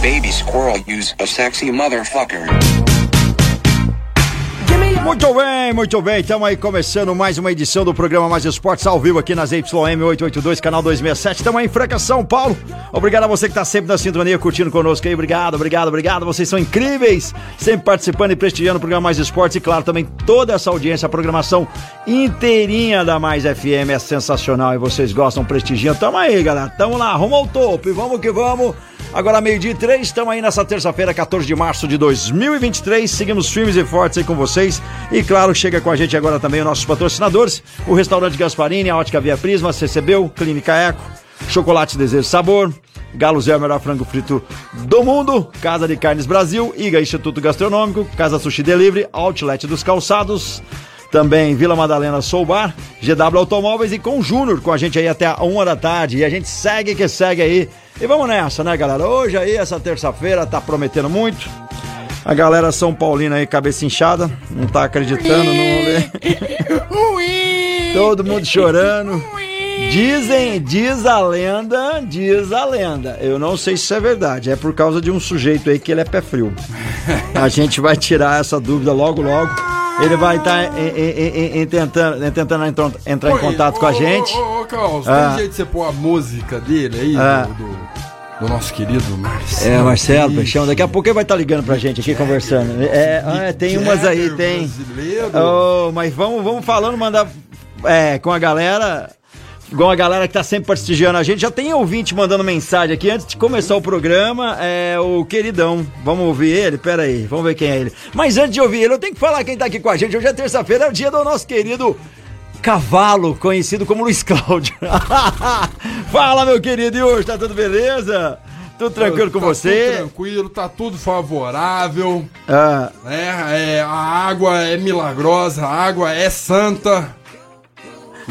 Baby squirrel use a sexy motherfucker. Muito bem, muito bem. Estamos aí começando mais uma edição do programa Mais Esportes ao vivo aqui nas YM 882, canal 267. Estamos aí em Franca, São Paulo. Obrigado a você que está sempre na sintonia, curtindo conosco aí. Obrigado, obrigado, obrigado. Vocês são incríveis, sempre participando e prestigiando o programa Mais Esportes. E claro, também toda essa audiência, a programação inteirinha da Mais FM é sensacional e vocês gostam, prestigiam. Tamo aí, galera. Tamo lá, rumo ao topo e vamos que vamos. Agora meio-dia e três, estamos aí nessa terça-feira, 14 de março de 2023. Seguimos firmes e fortes aí com vocês. E claro, chega com a gente agora também os nossos patrocinadores: o restaurante Gasparini, a Ótica Via Prisma, CCBU, Clínica Eco, Chocolate Desejo Sabor. Galo Zé, o melhor frango frito do mundo. Casa de Carnes Brasil, IGA Instituto Gastronômico, Casa Sushi Delivery, Outlet dos Calçados. Também Vila Madalena Soul Bar, GW Automóveis e com o Júnior com a gente aí até a uma da tarde. E a gente segue que segue aí. E vamos nessa, né, galera? Hoje aí, essa terça-feira, tá prometendo muito. A galera São Paulina aí, cabeça inchada, não tá acreditando, não vê. Todo mundo chorando. Dizem, diz a lenda, diz a lenda. Eu não sei se isso é verdade. É por causa de um sujeito aí que ele é pé frio. A gente vai tirar essa dúvida logo, logo. Ele vai estar tentando, tentando entrar, entrar em contato com a gente. Ô, ô, Carlos, Ah. tem jeito de você pôr a música dele aí, Ah. do, do- do nosso querido Marcelo? É, Marcelo, Peixão, daqui a pouco ele vai estar ligando pra gente aqui conversando. É, ah, tem umas aí, tem. Oh, mas vamos, vamos falando, mandar é, com a galera. Com a galera que tá sempre prestigiando a gente. Já tem ouvinte mandando mensagem aqui antes de começar o programa. É o queridão. Vamos ouvir ele? Pera aí, vamos ver quem é ele. Mas antes de ouvir ele, eu tenho que falar quem tá aqui com a gente. Hoje é terça-feira, é o dia do nosso querido Cavalo, conhecido como Luiz Cláudio. Fala, meu querido, e hoje tá tudo beleza? Tudo tranquilo com Tá você? Tudo tranquilo, tá tudo favorável. Ah, né? É, a água é milagrosa, a água é santa.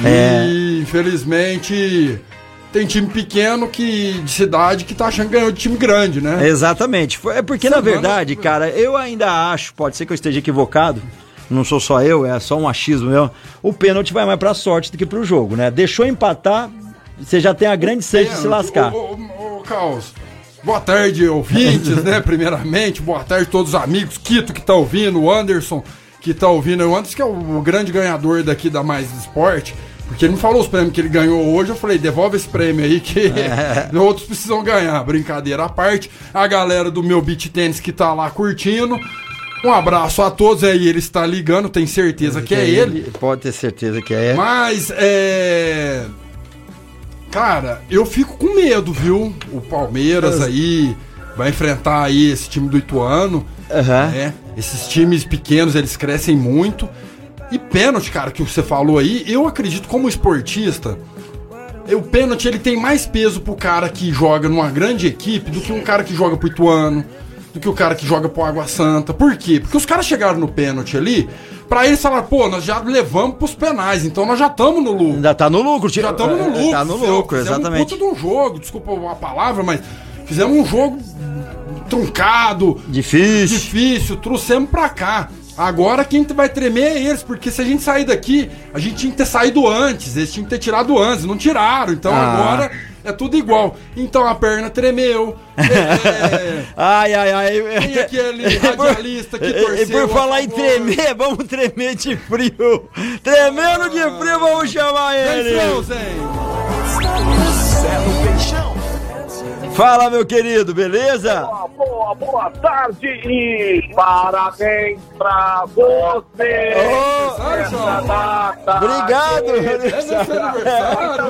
É. E infelizmente tem time pequeno que de cidade que tá achando que ganhou de time grande, né? Exatamente. É porque, na Semana- verdade, cara, eu ainda acho, pode ser que eu esteja equivocado, não sou só eu, é só um achismo meu. O pênalti vai mais pra sorte do que pro jogo, né? Deixou empatar, você já tem a grande sede de se lascar. Ô, ô, ô, Caos, boa tarde, ouvintes, né? Primeiramente, boa tarde a todos os amigos. Quito que tá ouvindo, o Anderson que tá ouvindo. Anderson que é o, o grande ganhador daqui da Mais Esporte. Porque ele me falou os prêmios que ele ganhou hoje. Eu falei, devolve esse prêmio aí que outros precisam ganhar. Brincadeira à parte. A galera do meu beat tênis que tá lá curtindo. Um abraço a todos aí. Ele está ligando, tenho certeza que é ele. Pode ter certeza que é. Mas é. Cara, eu fico com medo, viu? O Palmeiras aí vai enfrentar aí esse time do Ituano. Aham. né? Esses times pequenos, eles crescem muito. E pênalti, cara, que você falou aí, eu acredito como esportista, o pênalti ele tem mais peso pro cara que joga numa grande equipe do que um cara que joga pro Ituano, do que o cara que joga pro Água Santa. Por quê? Porque os caras chegaram no pênalti ali, pra eles falar, pô, nós já levamos pros penais, então nós já estamos no lucro. Ainda tá no lucro, tio. Já estamos no lucro. Tá no lucro, exatamente. um puta de um jogo, desculpa a palavra, mas fizemos um jogo truncado, Difícil. difícil, trouxemos pra cá. Agora quem vai tremer é eles, porque se a gente sair daqui, a gente tinha que ter saído antes, eles tinham que ter tirado antes, não tiraram. Então Ah. agora é tudo igual. Então a perna tremeu. É, Ai, ai, ai. Tem aquele radialista que torceu E por falar em tremer, vamos tremer de frio. Tremendo de frio, vamos chamar Vem, ele. Marcelo Peixão. Fala, meu querido, beleza? Boa, boa, boa tarde e parabéns pra você. Ô, Essa data Obrigado, É aniversário!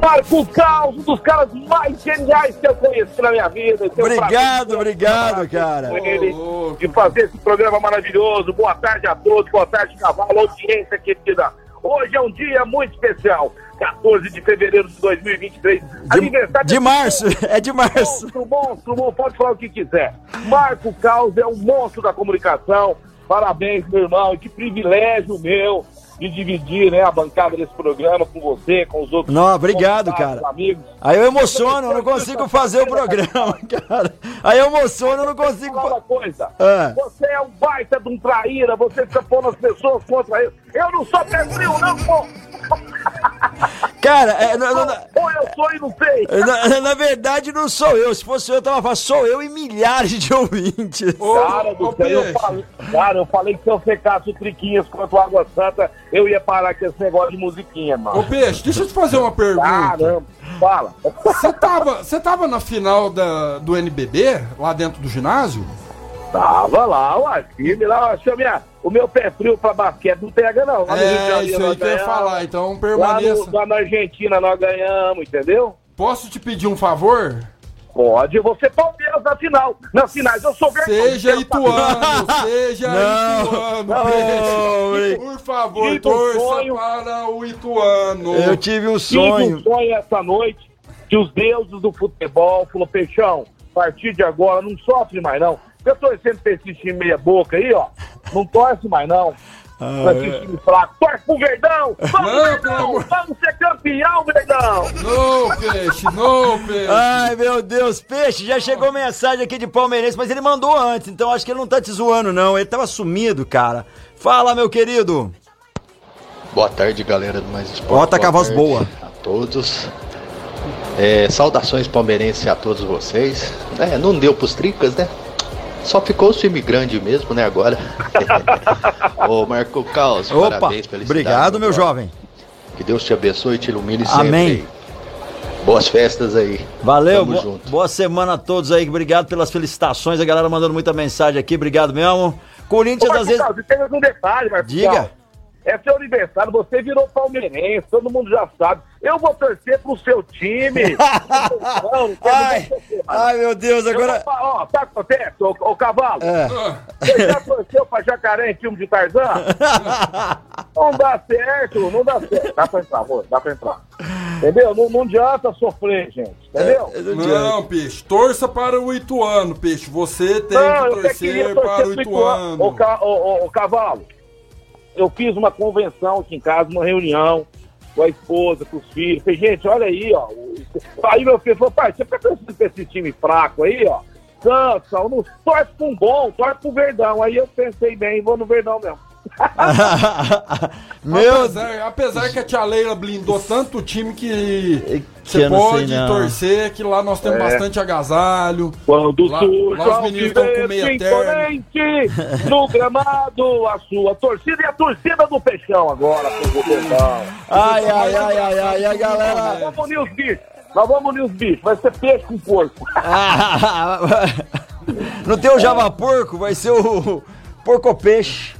Marco Caos, um dos caras mais geniais que eu conheci na minha vida. Tenho Obrigado, obrigado, cara. louco. de fazer esse programa maravilhoso. Boa tarde a todos, boa tarde, cavalo, audiência querida. Hoje é um dia muito especial. 14 de fevereiro de 2023. De, de março, é de março. Monstro, monstro, monstro, pode falar o que quiser. Marco Caos é um monstro da comunicação. Parabéns, meu irmão, e que privilégio meu de dividir né, a bancada desse programa com você, com os outros. Não, obrigado, cara. Amigos. Aí eu emociono, eu não consigo fazer o programa, cara. Aí eu emociono, eu não consigo. Uma coisa, Ah. você é um baita de um traíra, você fica pondo as pessoas contra ele. Eu não sou frio, não, pô. Cara, é, não- não- Ou eu sou e não sei. na, na verdade não sou eu. Se fosse eu, eu tava falando, sou eu e milhares de ouvintes. Ô, Cara ô, do céu, eu Peixe, falei, cara, eu falei que se eu secasse o Triquinhas quanto Água Santa, eu ia parar com esse negócio de musiquinha, ô, mano. Peixe, deixa eu te fazer uma pergunta. Caramba, fala. Você tava, você tava na final da, do NBB, lá dentro do ginásio? Tava lá, ué, firme lá, chama minha- o meu pé frio pra basquete não pega não. Lá É, isso aí que eu ia falar, então Lá, permaneça. no, lá na Argentina nós ganhamos, entendeu? Posso te pedir um favor? Pode, ser Palmeiras na final. Nas finais eu sou vermelho. Seja Ituano, seja Não, Ituano, não. Por favor, Tive torça sonho. para o Ituano. Eu tive um Tive um sonho. sonho essa noite que os deuses do futebol falou, Peixão, a partir de agora não sofre mais não. Eu torcendo pra esse time meia boca aí, ó. Não torce mais não. Pra esse time fraco. Torce pro Verdão! Vamos, Ah, Não, Verdão! Vamos ser campeão, Verdão! Não, Peixe, não, Peixe. Ai, meu Deus, peixe, já chegou mensagem aqui de palmeirense, mas ele mandou antes, então acho que ele não tá te zoando, não. Ele tava sumido, cara. Fala, meu querido. Boa tarde, galera do Mais Esporte. Bota Boa com a voz boa. A todos. É, saudações palmeirenses a todos vocês. É, não deu pros tricas, né? Só ficou o time grande mesmo, né, agora. Ô, Marco Caos, Opa, parabéns pela obrigado, meu jovem. Que Deus te abençoe e te ilumine sempre. Amém. Boas festas aí. Valeu, Tamo bo- junto. boa semana a todos aí, obrigado pelas felicitações, a galera mandando muita mensagem aqui, obrigado mesmo. Corinthians, Ô, às vezes... Um detalhe, Marcos Diga. É seu aniversário, você virou palmeirense, todo mundo já sabe. Eu vou torcer pro seu time. Não, Ai, ai, meu Deus, vou agora... Ó, sabe o que acontece, ô, ô Cavalo? É. Você já torceu pra jacaré em filme de Tarzan? Não dá certo, não dá certo. Dá pra entrar, amor, dá pra entrar. Entendeu? Não, não adianta sofrer, gente. Entendeu? Não, Peixe, torça para o Ituano, Peixe. Você tem Não, que queria torcer para o torcer Ituano. Ituano. Ô, ca, ô, ô, ô, Cavalo, eu fiz uma convenção aqui em casa, uma reunião com a esposa, com os filhos. Falei, gente, olha aí, ó. Aí meu filho falou, pai, você fica torcendo pra esse time fraco aí, ó. Cansa, não torce pra um bom, torce pro Verdão. Aí eu pensei bem, vou no Verdão mesmo. meu apesar, apesar que a tia Leila blindou tanto o time que você sei, pode não. torcer, que lá nós temos bastante agasalho. Quando Lá- surge lá os meninos estão com meia imponente no gramado, a sua torcida e a torcida do Peixão agora. Ai, ai, ai, ai, ai, a Nós galera... vamos unir os bichos. Nós vamos unir os bichos. Vai ser peixe com porco. Ah, Não tem o Java Porco, vai ser o Porco Peixe.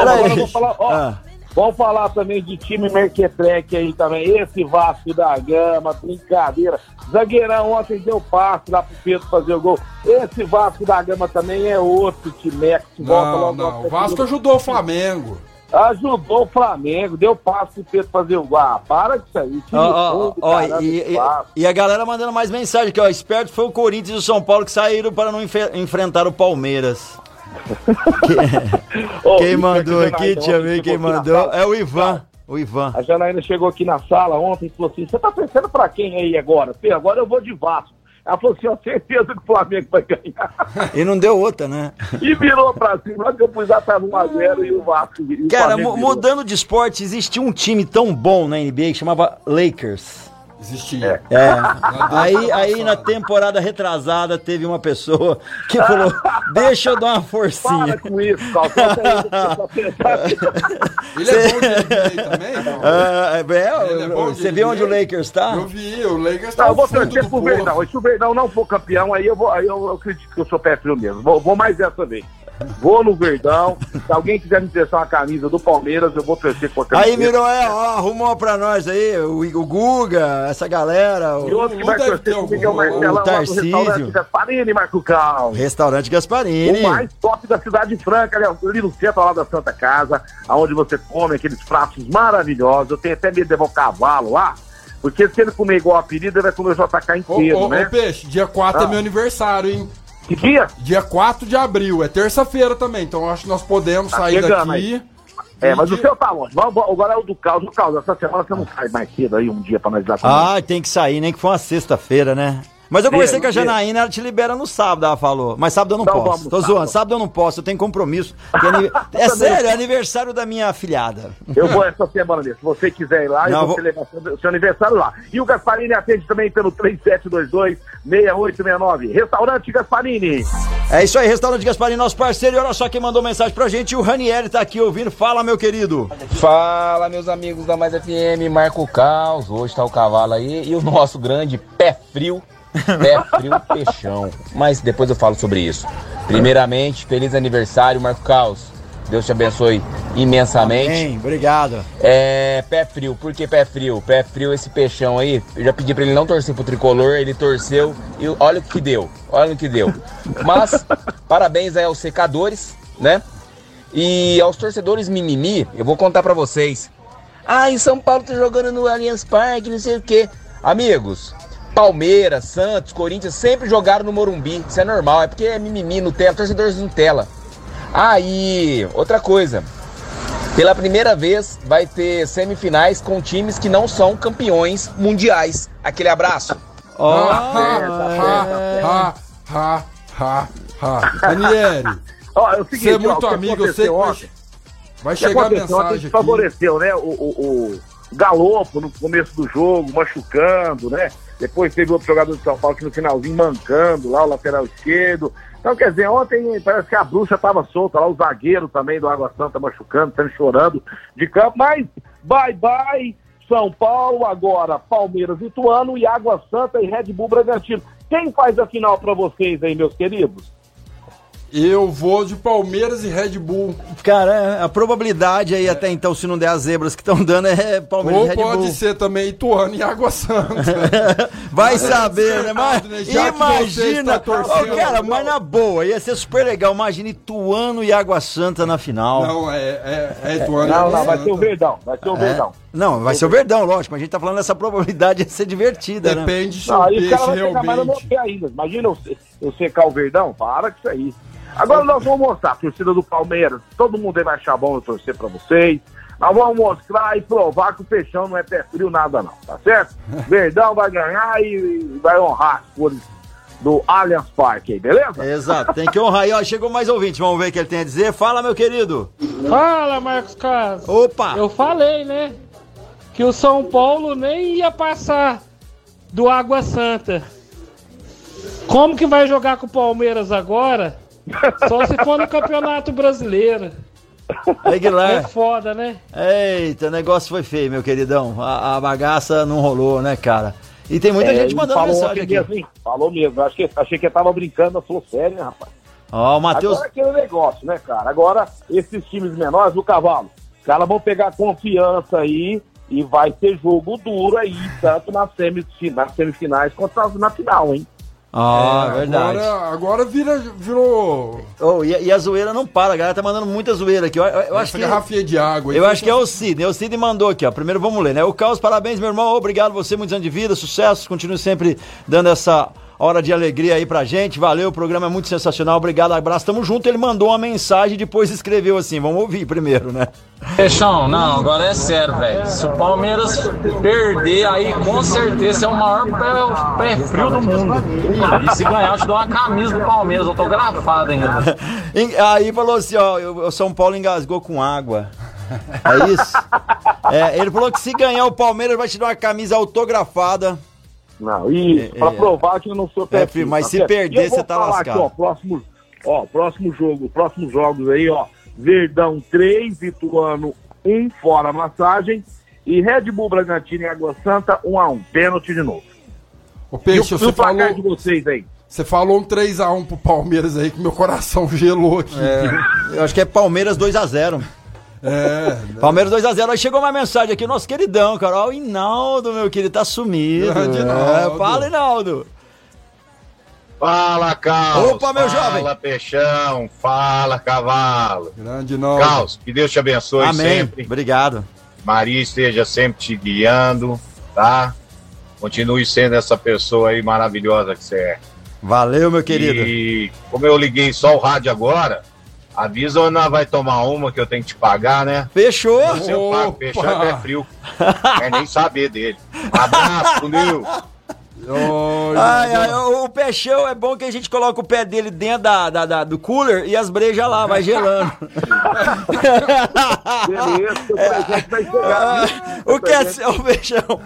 Agora aí. vamos falar, ó, Ah. vamos falar também de time Merquetrec aí também. Esse Vasco da Gama, brincadeira. Zagueirão ontem deu passe lá pro Pedro fazer o gol. Esse Vasco da Gama também é outro time que volta Não, logo não. O Vasco ajudou o Flamengo. Ajudou o Flamengo, deu passe pro Pedro fazer o gol. Ah, para disso aí. Time Ó, ó, ruim do ó, caramba, e, e- e a galera mandando mais mensagem aqui, ó. Esperto foi o Corinthians e o São Paulo que saíram para não enfe- enfrentar o Palmeiras. Quem mandou é que aqui, ver quem mandou. É o Ivan. O Ivan. A Janaína chegou aqui na sala ontem e falou assim: Você tá pensando pra quem aí agora? Fê, agora eu vou de Vasco. Ela falou assim: Ó, certeza que o Flamengo vai ganhar. E não deu outra, né? e virou pra cima. Na que eu pus já tava 1x0 e o Vasco. E o Cara, virou. mudando de esporte, existia um time tão bom na NBA que chamava Lakers. Existia. É. Aí, aí na temporada retrasada teve uma pessoa que falou: Deixa eu dar uma Para forcinha. com isso, Cal. Tem- Ele é bom de NBA também? não? Ah, é, é bom de você vê onde o? Lakers tá? Eu vi, o Lakers Não, tá eu vou torcer pro. Verdão. E se o Verdão não for campeão, aí eu vou, aí eu, eu acredito que eu sou pé frio mesmo. Vou, vou mais dessa vez. vou no Verdão. Se alguém quiser me prestar uma camisa do Palmeiras, eu vou torcer com a camisa. Aí, Miroé, ó, arrumou pra nós aí, o, o Guga, essa galera, E o, outro que vai torcer comigo é o algum, Marcelão o lá do Tarcísio. restaurante Gasparini, Marco Cal. restaurante Gasparini. O mais top da cidade franca, ali, ali no centro lá da Santa Casa, onde você come aqueles pratos maravilhosos. Eu tenho até medo de levar o cavalo lá, porque se ele comer igual a apelido, ele vai comer o JK Ô, inteiro, ô, né? ô, Peixe, dia 4 é Ah. meu aniversário, hein? Que dia? Dia 4 de abril, é terça-feira também, então acho que nós podemos Tá sair daqui. É, mas o seu tá longe. Vamos, agora é o do caos. O caos, essa semana você não sai mais cedo aí, um dia pra nós dar Ah, tem que sair, nem que for uma sexta-feira, né? Mas eu conversei com a Janaína, ela te libera no sábado, ela falou. Mas sábado eu não Então posso. Tô sábado. zoando, sábado eu não posso, eu tenho compromisso. É é sério, é aniversário da minha afilhada. Eu vou essa semana mesmo. Se você quiser ir lá, Não, eu vou vou- celebrar seu, seu aniversário lá. E o Gasparini atende também pelo 3722-6869. Restaurante Gasparini. É isso aí, Restaurante Gasparini, nosso parceiro. E olha só quem mandou mensagem pra gente, o Ranieri tá aqui ouvindo. Fala, meu querido. Fala, meus amigos da Mais FM, Marco Caos. Hoje tá o cavalo aí e o nosso grande pé frio, pé frio peixão. Mas depois eu falo sobre isso. Primeiramente, feliz aniversário, Marco Caos. Deus te abençoe imensamente. Bem, obrigado. É, pé frio, por que pé frio? Pé frio, esse peixão aí, eu já pedi pra ele não torcer pro tricolor, ele torceu e olha o que deu, olha o que deu. Mas, parabéns aí aos secadores, né? E aos torcedores mimimi, eu vou contar pra vocês. Ah, em São Paulo tá jogando no Allianz Parque, não sei o quê. Amigos, Palmeiras, Santos, Corinthians sempre jogaram no Morumbi, isso é normal, é porque é mimimi, Nutella, torcedores Nutella. Aí, outra coisa, pela primeira vez vai ter semifinais com times que não são campeões mundiais. Aquele abraço. Ó, Ha, ha, ha, ha. Daniele, Ó, é o você seguinte, é ó, o muito que amigo, eu sei que vai, ontem- vai chegar a mensagem aqui. favoreceu, né? O, o, o Galopo no começo do jogo, machucando, né? Depois teve outro jogador de São Paulo que no finalzinho mancando lá, o lateral esquerdo. Então, quer dizer, ontem parece que a bruxa estava solta lá, o zagueiro também do Água Santa machucando, estando chorando de campo, mas bye bye, São Paulo, agora Palmeiras e Ituano e Água Santa e Red Bull Bragantino. Quem faz a final para vocês aí, meus queridos? Eu vou de Palmeiras e Red Bull. Cara, a probabilidade aí até então, se não der as zebras que estão dando, é Palmeiras Ou e Red pode Bull. ser também Ituano e Água Santa. Vai saber, né? Mas né? Já que você imagina, Ô, cara, mas na boa, ia ser super legal. Imagina Ituano e Água Santa na final. Não, é, é, é Ituano e Não, não, vai ser o Verdão, vai ser o É. Verdão. Não, vai ser o Verdão, lógico. Mas a gente tá falando dessa probabilidade de ser divertida, né? Depende se o peixe realmente... ainda. Imagina eu, eu secar o Verdão? Para com isso aí. Agora nós vamos mostrar, a torcida do Palmeiras, todo mundo aí vai achar bom eu torcer pra vocês. Nós vamos mostrar e provar que o Peixão não é pé frio nada não, tá certo? Verdão vai ganhar e vai honrar as cores do Allianz Parque aí, beleza? Exato, tem que honrar. E ó, chegou mais ouvinte, vamos ver o que ele tem a dizer. Fala, meu querido. Fala, Marcos Carlos. Opa! Eu falei, né? Que o São Paulo nem ia passar do Água Santa. Como que vai jogar com o Palmeiras agora? Só se for no Campeonato Brasileiro. É Aguilar. foda, né? Eita, o negócio foi feio, meu queridão. A, a bagaça não rolou, né, cara? E tem muita É, gente mandando falou mensagem aqui. Mesmo, hein? Falou mesmo, Acho que, achei que ele tava brincando, mas falou sério, né, rapaz? Ó, o Matheus. Agora é aquele negócio, né, cara? Agora, esses times menores, o cavalo, os caras vão pegar confiança aí e vai ter jogo duro aí, tanto nas, semifin- nas semifinais quanto nas- na final, hein? Ah, É, verdade. Agora, agora vira, virou Oh, e, a- e a zoeira não para, a galera tá mandando muita zoeira aqui. Eu, eu- eu acho que. garrafinha de água. Eu acho que é o Sidney. O Sidney mandou aqui, ó. Primeiro vamos ler, né? O Caos, parabéns, meu irmão. Obrigado você, muitos anos de vida, sucesso. Continue sempre dando essa hora de alegria aí pra gente. Valeu, o programa é muito sensacional. Obrigado, abraço. Tamo junto. Ele mandou uma mensagem e depois escreveu assim. Vamos ouvir primeiro, né? Peixão, não, agora é sério, velho. Se o Palmeiras perder, aí com certeza é o maior pé, pé frio do mundo. E se ganhar, eu te dou uma camisa do Palmeiras, autografada ainda. Aí falou assim, ó, o o São Paulo engasgou com água. É isso? É, ele falou que se ganhar o Palmeiras vai te dar uma camisa autografada. Não, isso, É, pra é. provar que eu não sou pé É, frio, mas tá se certo? perder, você tá lascado. Aqui, ó, próximo, ó, próximo jogo, próximos jogos aí, ó. Verdão 3, Ituano 1, fora massagem. E Red Bull Bragantino e Água Santa 1 a 1 pênalti de novo. Ô, E o, Peixe, e você o placar falou, de vocês aí? Você falou um 3x1 pro Palmeiras aí que meu coração gelou aqui. É, eu acho que é Palmeiras 2x0. É. Palmeiras 2x0. Aí chegou uma mensagem aqui, nosso queridão, cara. Ó, o Hinaldo, meu querido, tá sumido. Grande É, Hinaldo. fala, Hinaldo. Fala, Carlos. Opa, meu fala, jovem. Peixão. Fala, Cavalo. Grande não. Carlos, que Deus te abençoe Amém. sempre. Obrigado. Maria esteja sempre te guiando, tá? Continue sendo essa pessoa aí maravilhosa que você é. Valeu, meu querido. E como eu liguei só o rádio agora, avisa onde nós vai tomar uma que eu tenho que te pagar, né? Fechou. Você eu pago, Peixão é frio. Quer nem saber dele. Abraço, Deus. Ai, ai, o, o peixão é bom que a gente coloca o pé dele dentro da, da- da- do cooler e as brejas lá, vai gelando. Beleza, o chegar. o que é o peixão?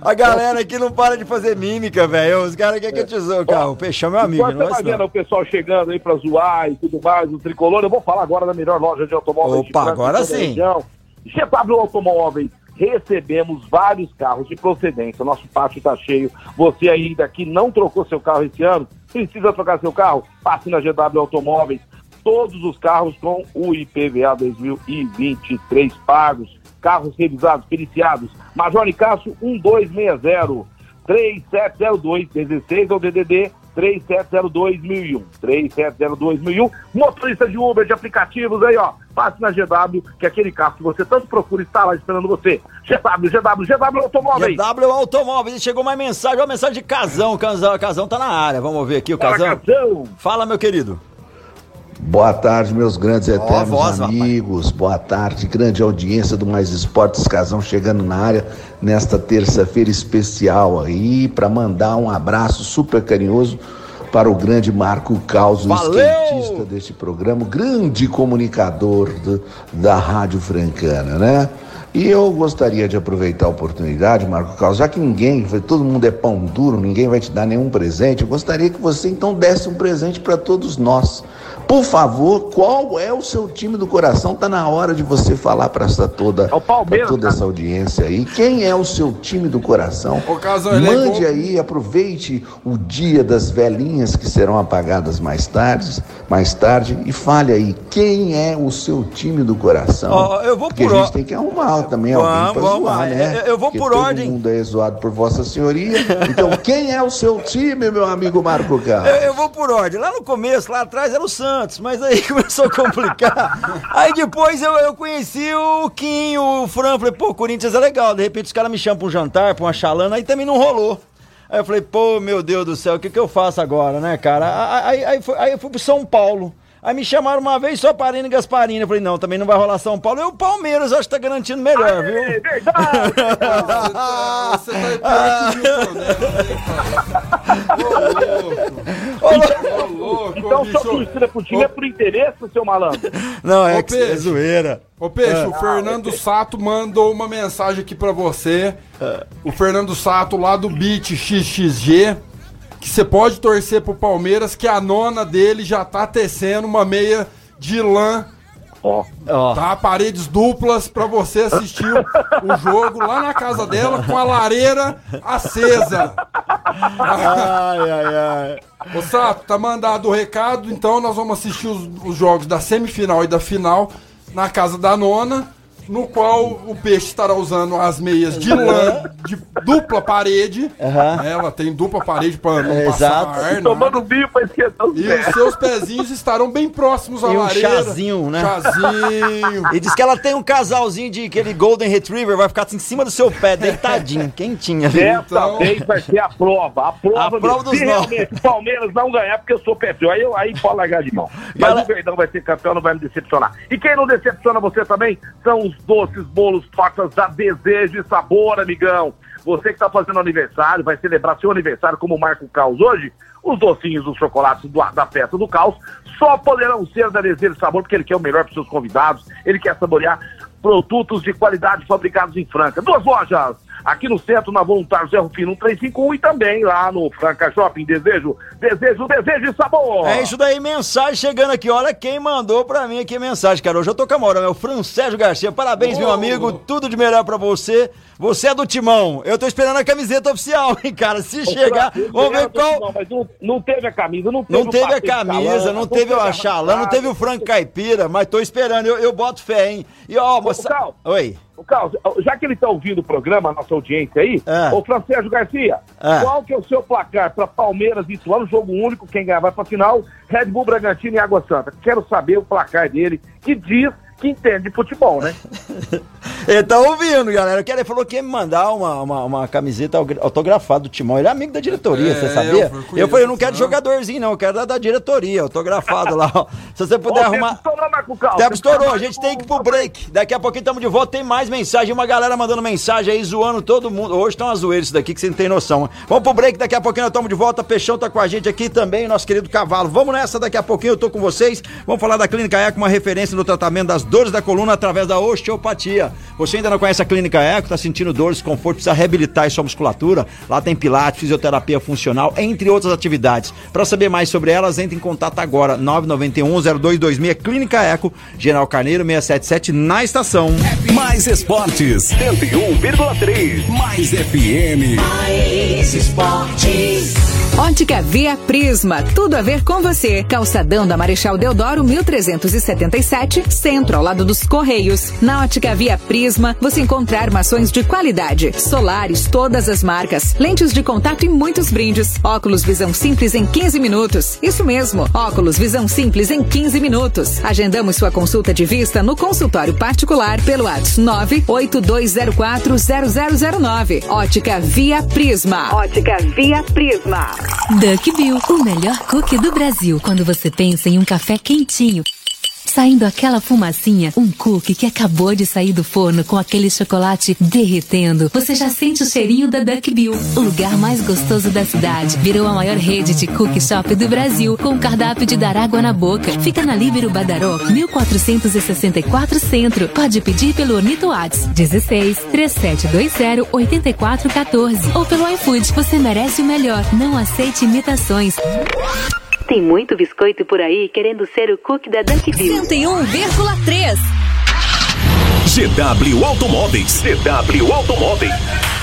A galera aqui não para de fazer mímica, velho. Os caras querem que eu te zoe, cara. O peixão é meu amigo, você é isso, vendo não. o pessoal chegando aí pra zoar e tudo mais, o tricolor, eu vou falar agora da melhor loja de automóveis de Opa, agora sim. região. GW Automóveis, recebemos vários carros de procedência. Nosso pátio está cheio. Você ainda que não trocou seu carro esse ano, precisa trocar seu carro? Passe na GW Automóveis. Todos os carros com o IPVA 2023 pagos. Carros revisados, periciados. Major Cássio 1260 3702 16 ou DDD 3702-1001. 3702-1001. Motorista de Uber, de aplicativos aí, ó. Passe na GW, que é aquele carro que você tanto procura está lá esperando você. GW, GW, GW Automóveis. GW Automóveis. Chegou uma mensagem, uma mensagem de Casão. Casão, Casão tá na área. Vamos ver aqui o Fala, Casão. Casão. Fala, meu querido. Boa tarde, meus grandes eternos voz, rapaz. amigos. Boa tarde, grande audiência do Mais Esportes Casão chegando na área nesta terça-feira especial aí para mandar um abraço super carinhoso para o grande Marco Caos, o skatista deste programa, grande comunicador do- da Rádio Francana, né? E eu gostaria de aproveitar a oportunidade, Marco Carlos, já que ninguém, todo mundo é pão duro, ninguém vai te dar nenhum presente, eu gostaria que você então desse um presente para todos nós. Por favor, qual é o seu time do coração? Tá na hora de você falar para essa toda, pra Palmeiras, toda essa audiência aí. Quem é o seu time do coração? É Mande aí, aproveite o dia das velhinhas que serão apagadas mais tarde, mais tarde e fale aí quem é o seu time do coração. Ó, eu vou Porque por a gente tem que arrumar também Vamos, alguém vamos zoar, lá. né? Eu- eu vou Porque por todo ordem. mundo é zoado por Vossa Senhoria. Então, quem é o seu time, meu amigo Marco Carlos? Eu, eu vou por ordem. Lá no começo, lá atrás, era o Santos, mas aí começou a complicar. aí depois eu, eu conheci o Quinho, o Fran. Falei, pô, Corinthians é legal. De repente os caras me chamam pra um jantar, pra uma chalana, aí também não rolou. Aí eu falei, pô, meu Deus do céu, o que, que eu faço agora, né, cara? Aí, aí, foi- aí eu fui pro São Paulo. Aí me chamaram uma vez só para e Gasparini. Eu falei, não, também não vai rolar São Paulo. E o Palmeiras acho que tá garantindo melhor, viu? É verdade. Você tá Milton, né? Ô, louco. Ô, louco, Então, sua torcida pro time é por interesse, seu malandro. Não, é, Ô, que- é Peixe. zoeira. Ô Peixe, É. o Fernando Sato mandou uma mensagem aqui pra você. O Fernando Sato lá do Beat XXG. Que você pode torcer pro Palmeiras, que a nona dele já tá tecendo uma meia de lã. Ó, Ó. Tá? Paredes duplas pra você assistir o, o jogo lá na casa dela com a lareira acesa. Ai, ai, ai. Ô Sato, tá mandado o recado, então nós vamos assistir os, os jogos da semifinal e da final na casa da nona, no qual o peixe estará usando as meias de lã de dupla parede. Aham. Ela tem dupla parede para não É, passar exato. ar. tomando nada. vinho pra esquecer os E pés. os seus pezinhos estarão bem próximos à E um lareira. chazinho, né? Chazinho. E diz que ela tem um casalzinho de aquele Golden Retriever, vai ficar em cima do seu pé, deitadinho, quentinho ali. Dessa Então- vez vai ser a prova. A prova, A prova dos Se nove. realmente o Palmeiras não ganhar, porque eu sou pé frio, aí, eu- aí pode largar de mão. Mas Galera- o Verdão vai ser campeão, não vai me decepcionar. E quem não decepciona você também são os doces bolos tortas da Desejo e Sabor, amigão. Você que está fazendo aniversário, vai celebrar seu aniversário como Marco Caos hoje, os docinhos, os chocolates do- da festa do caos só poderão ser da Desejo e Sabor, porque ele quer o melhor para seus convidados, ele quer saborear produtos de qualidade fabricados em Franca. Duas lojas, aqui no centro, na Voluntário Zé Rufino 1351 e também lá no Franca Shopping. Desejo, desejo, desejo e sabor. É isso daí, mensagem chegando aqui. Olha quem mandou pra mim aqui a mensagem, cara. Hoje eu tô com a moral, meu Francésio Garcia. Parabéns, meu amigo. Tudo de melhor pra você. Você é do Timão. Eu tô esperando a camiseta oficial, hein, cara. Se chegar, vamos ver qual. Não, mas não, não teve a camisa, não teve Não o teve a camisa, calã, não teve o achalã, não teve o frango caipira, mas tô esperando. Eu, eu boto fé, hein. E ó, moça. Oi. Ô, Carlos, já que ele tá ouvindo o programa, a nossa audiência aí, É. ô Francésio Garcia, É. qual que é o seu placar para Palmeiras e Ituano, jogo único, quem ganhar vai pra final, Red Bull Bragantino e Água Santa. Quero saber o placar dele, que diz que entende de futebol, né? Ele tá ouvindo, galera. Ele falou que ia me mandar uma, uma, uma camiseta autografada do Timão. Ele é amigo da diretoria, É, você sabia? eu conheço, Eu, falei, eu não quero de jogadorzinho, não. Eu quero da, da diretoria, autografado lá. ó. Se você puder Ô, arrumar. tempo estourou, O tempo estourou, a gente tem que ir pro break. Daqui a pouquinho estamos de volta, tem mais mensagem. Uma galera mandando mensagem aí, zoando todo mundo. Hoje tá uma zoeira isso daqui que você não tem noção. Vamos pro break, daqui a pouquinho nós estamos de volta. Peixão tá com a gente aqui também, nosso querido Cavalo. Vamos nessa, daqui a pouquinho eu tô com vocês. Vamos falar da Clínica Eco, uma referência no tratamento das dores da coluna através da osteopatia. Você ainda não conhece a Clínica Eco, tá sentindo dores, desconforto, precisa reabilitar a sua musculatura? Lá tem pilates, fisioterapia funcional, entre outras atividades. Para saber mais sobre elas, entre em contato agora, 991-0226, Clínica Eco, General Carneiro 677, na estação. Mais esportes. 101,3. Mais FM. Mais esportes. Ótica Via Prisma, tudo a ver com você. Calçadão da Marechal Deodoro, 1377, centro, ao lado dos Correios. Na Ótica Via Prisma, você encontra armações de qualidade, solares, todas as marcas, lentes de contato e muitos brindes. Óculos Visão Simples em 15 minutos. Isso mesmo, óculos Visão Simples em 15 minutos. Agendamos sua consulta de vista no consultório particular pelo WhatsApp 982040009. Ótica Via Prisma. Ótica Via Prisma. Duck Bill, o melhor cookie do Brasil. Quando você pensa em um café quentinho, saindo aquela fumacinha, um cookie que acabou de sair do forno com aquele chocolate derretendo, você já sente o cheirinho da Duck Bill, o lugar mais gostoso da cidade. Virou a maior rede de cookie shop do Brasil, com o cardápio de dar água na boca. Fica na Líbero Badaró, 1464 Centro. Pode pedir pelo Ornito Whats 16 3720 8414 ou pelo iFood. Você merece o melhor. Não aceite imitações. Tem muito biscoito por aí querendo ser o cookie da Dunkville. 101,3. GW Automóveis. GW Automóveis.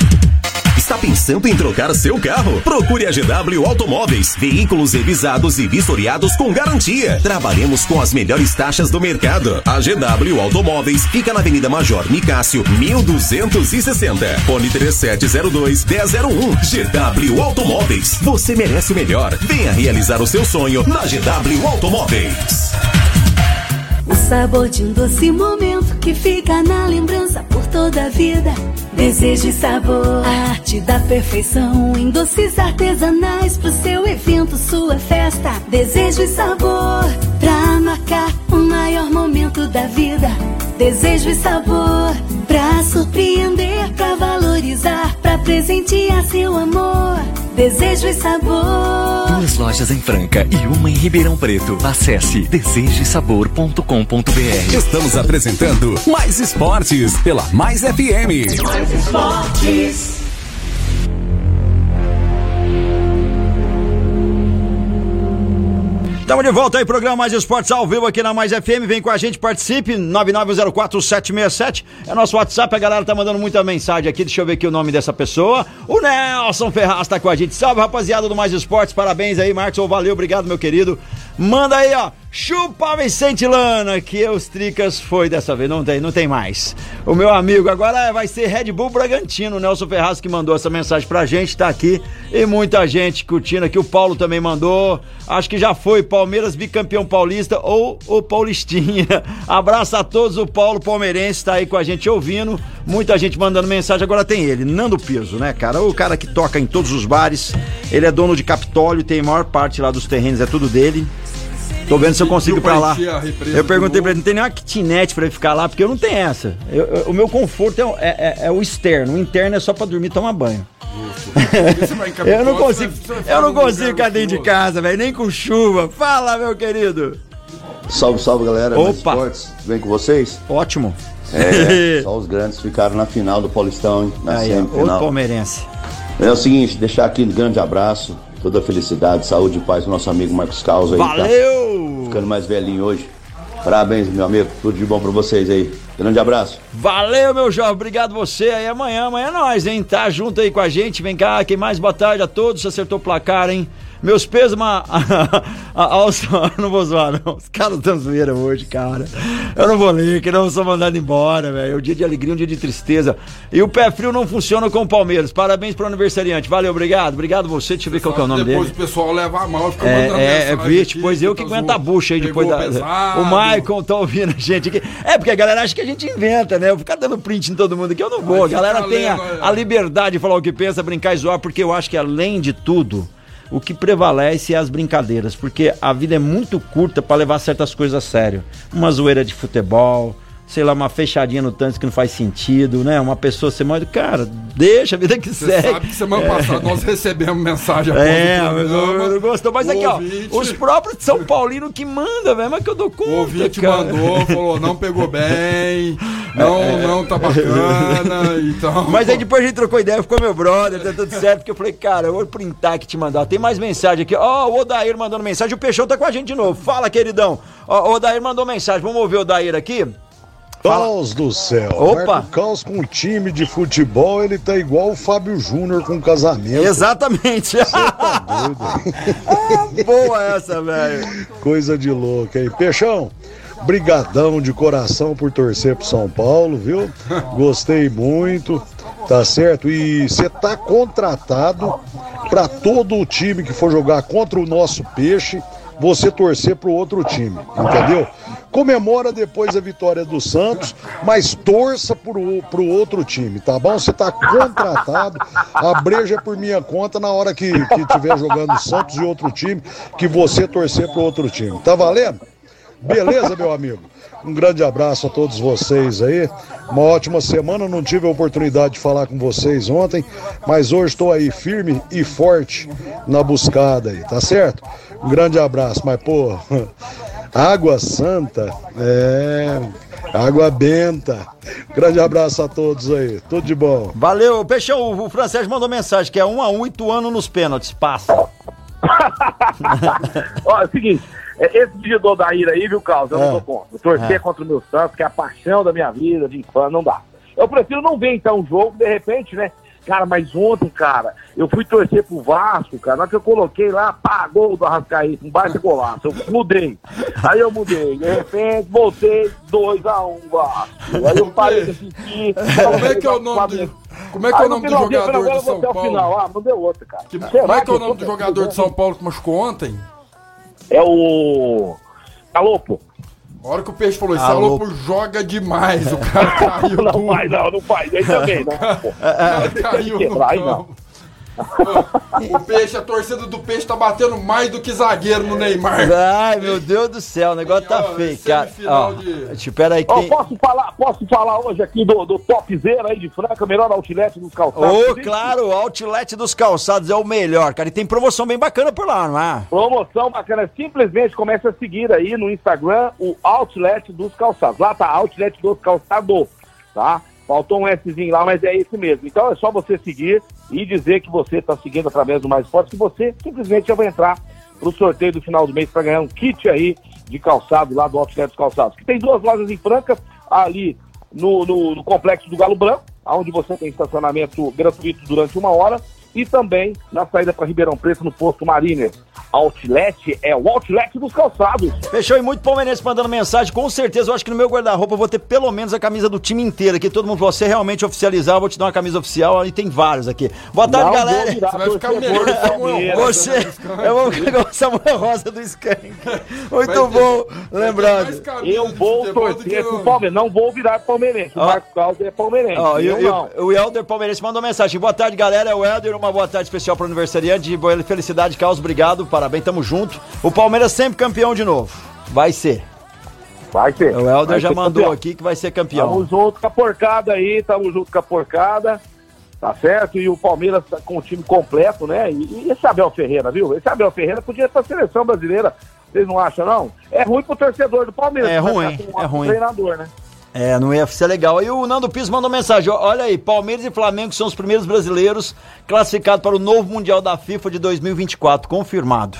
Está pensando em trocar seu carro? Procure a GW Automóveis. Veículos revisados e vistoriados com garantia. Trabalhamos com as melhores taxas do mercado. A GW Automóveis fica na Avenida Major Nicásio, 1260. Fone 3702 1001. GW Automóveis. Você merece o melhor. Venha realizar o seu sonho na GW Automóveis. O sabor de um doce momento que fica na lembrança por toda a vida. Desejo e sabor, a arte da perfeição em doces artesanais pro seu evento, sua festa. Desejo e sabor, pra marcar o maior momento da vida. Desejo e sabor, pra surpreender, pra valorizar, pra presentear seu amor. Desejo e sabor. Duas lojas em Franca e uma em Ribeirão Preto. Acesse desejesabor.com.br. Estamos apresentando Mais Esportes pela Mais FM. Mais esportes. Estamos de volta aí, programa Mais Esportes ao vivo aqui na Mais FM. Vem com a gente, participe. 9904767 é nosso WhatsApp. A galera tá mandando muita mensagem aqui. Deixa eu ver aqui o nome dessa pessoa. O Nelson Ferraz tá com a gente. Salve, rapaziada do Mais Esportes. Parabéns aí, Marcos. Valeu, obrigado, meu querido. Manda aí, ó. Chupa Vicente Lana, que os Tricas foi dessa vez, não tem, não tem mais. O meu amigo, agora vai ser Red Bull Bragantino, Nelson Ferraz que mandou essa mensagem pra gente, tá aqui. E muita gente curtindo aqui, o Paulo também mandou. Acho que já foi Palmeiras bicampeão paulista ou o Paulistinha. Abraço a todos, o Paulo Palmeirense tá aí com a gente ouvindo. Muita gente mandando mensagem, agora tem ele, Nando Piso, né, cara? O cara que toca em todos os bares. Ele é dono de Capitólio, tem maior parte lá dos terrenos, é tudo dele. Tô vendo se eu consigo ir pra lá. Eu perguntei pra ele, não tem nenhuma kitnet pra ele ficar lá, porque eu não tenho essa. Eu- eu- o meu conforto é, o- é- é- é o externo. O interno é só pra dormir e tomar banho. eu não consigo, eu não consigo ficar dentro de casa, velho, nem com chuva. Fala, meu querido. Salve, salve galera, Opa. esportes, vem com vocês? Ótimo. É, só os grandes ficaram na final do Paulistão, hein? Na Aí, semifinal. palmeirense. É o seguinte, deixar aqui um grande abraço, toda a felicidade, saúde e paz pro nosso amigo Marcos Causa aí. tá? Valeu! Ficando mais velhinho hoje. Parabéns, meu amigo. Tudo de bom pra vocês aí. Grande abraço. Valeu, meu jovem. Obrigado você. Aí amanhã, amanhã é nós, hein? Tá junto aí com a gente. Vem cá, quem mais? Boa tarde a todos. Acertou o placar, hein? Meus pesos, mas. não vou zoar, não. Os caras estão zoeira hoje, cara. Eu não vou ler, que não sou mandado embora, velho. É um dia de alegria, um dia de tristeza. E o pé frio não funciona com o Palmeiras. Parabéns pro aniversariante. Valeu, obrigado. Obrigado você. Deixa eu ver qual que é o nome Depois dele. o pessoal leva a mão, fica É, mandando é, é aqui, pois eu que tá aguento a bucha aí depois da. pesado. O Maicon tá ouvindo a gente aqui. É, porque a galera acha que a gente inventa, né? Eu ficar dando print em todo mundo aqui, eu não vou. A galera tem a, lendo, é. a liberdade de falar o que pensa, brincar e zoar, porque eu acho que além de tudo. O que prevalece é as brincadeiras, porque a vida é muito curta pra levar certas coisas a sério. Uma zoeira de futebol, sei lá, uma fechadinha no tanque que não faz sentido, né? Uma pessoa ser mais. Cara, deixa a vida que Você segue. sabe que semana É. passada nós recebemos mensagem É, mas não gostou. Mas aqui, ó, ouvinte- os próprios de São Paulino que manda, velho, mas que eu dou conta. O ouvinte cara. mandou, falou, não pegou bem, não, não tá bacana, então... Mas aí depois a gente trocou ideia, ficou meu brother, tá tudo certo, porque eu falei, cara, eu vou printar aqui te mandar. Tem mais mensagem aqui. Ó, o Odair mandando mensagem, o Peixoto tá com a gente de novo. Fala, queridão. Ó, o Odair mandou mensagem, vamos ouvir o Odair aqui? Deus do céu. Opa. Marco Caos com um time de futebol, ele tá igual o Fábio Júnior com casamento. Exatamente. Boa essa, velho. Coisa de louco, hein? Peixão, brigadão de coração por torcer pro São Paulo, viu? Gostei muito, tá certo? E você tá contratado pra todo o time que for jogar contra o nosso peixe, você torcer pro outro time, entendeu? Comemora depois a vitória do Santos, mas torça pro, pro outro time, tá bom? Você tá contratado, a breja é por minha conta na hora que, que tiver jogando Santos e outro time, que você torcer pro outro time. Tá valendo? Beleza, meu amigo? Um grande abraço a todos vocês aí. Uma ótima semana. Não tive a oportunidade de falar com vocês ontem, mas hoje estou aí firme e forte na buscada aí, tá certo? Um grande abraço. Mas, pô, água santa, é. Água benta. Grande abraço a todos aí. Tudo de bom. Valeu, Peixão, o francês mandou mensagem que é um a um Ituano nos pênaltis. Passa. Ó, é o seguinte, é, esse vídeo do Odair aí, viu, Carlos? Eu É. não dou conta. Torcer É. contra o meu Santos, que é a paixão da minha vida, de fã, não dá. Eu prefiro não ver, então, o jogo, de repente, né? Cara, mas ontem, cara, eu fui torcer pro Vasco, cara. Na hora que eu coloquei lá, pá, gol do Arrascaíta, um baita golaço. Eu mudei. Aí eu mudei. De repente, voltei 2x1 Vasco. Aí eu parei de assistir. Como é que é o nome do, como é que é o no nome do jogador agora do eu vou São até o Paulo? Final. Ah, não deu outra, cara. Que- como é que é o nome do jogador de São Paulo que machucou ontem? É o. Galopo. A hora que o Peixe falou Alô. Alopo joga demais, o cara caiu Não faz, não, não faz. Aí também, não. pô. O cara caiu no campo. O Peixe, a torcida do Peixe tá batendo mais do que zagueiro no Neymar. Ai, meu Deus do céu, o negócio tá feio, cara. Ó, espera aí que Ó, tem... posso, falar, posso falar hoje aqui do, do topzera aí de Franca, melhor outlet dos calçados? Ô, claro, o Outlet dos Calçados é o melhor, cara. E tem promoção bem bacana por lá, não é? Promoção bacana, simplesmente comece a seguir aí no Instagram o Outlet dos Calçados. Lá tá Outlet dos Calçados, tá? Faltou um Szinho lá, mas é esse mesmo. Então é só você seguir e dizer que você está seguindo através do Mais Esporte, que você simplesmente já vai entrar pro sorteio do final do mês para ganhar um kit aí de calçado lá do Outlet dos Calçados. Que tem duas lojas em Franca, ali no, no, no complexo do Galo Branco, onde você tem estacionamento gratuito durante uma hora, e também na saída para Ribeirão Preto, no posto Mariner. Outlet é o Outlet dos calçados. Fechou e muito palmeirense mandando mensagem. Com certeza, eu acho que no meu guarda-roupa eu vou ter pelo menos a camisa do time inteiro aqui. Todo mundo, você realmente oficializar, eu vou te dar uma camisa oficial. Ali tem vários aqui. Boa tarde, Não galera. virar Você vai ficar melhor do o Samuel Palmeiras. Rosa. Você, eu vou ficar com o Samuel Rosa do Skank. Muito bom, lembrando. Eu vou torcer pro Palmeiras, não vou virar palmeirense. O. Marcos Caldas é palmeirense. Ó, e, eu e não. o- o Helder Palmeirense mandou mensagem. Boa tarde, galera. É o Helder. Uma boa tarde especial pro aniversariante. Boa felicidade, Carlos. Obrigado. Parabéns, tamo junto. O Palmeiras sempre campeão de novo. Vai ser. Vai ser. O Helder já mandou campeão. aqui que vai ser campeão. Tamo junto com a porcada aí, tamo junto com a porcada. Tá certo? E o Palmeiras tá com o time completo, né? E, e esse Abel Ferreira, viu? Esse Abel Ferreira podia ir pra seleção brasileira. Vocês não acham, não? É ruim pro torcedor do Palmeiras. É ruim, é ruim. treinador, né? É, não ia ser legal. E o Nando Piso mandou mensagem: olha aí, Palmeiras e Flamengo são os primeiros brasileiros classificados para o novo Mundial da FIFA de 2024, confirmado.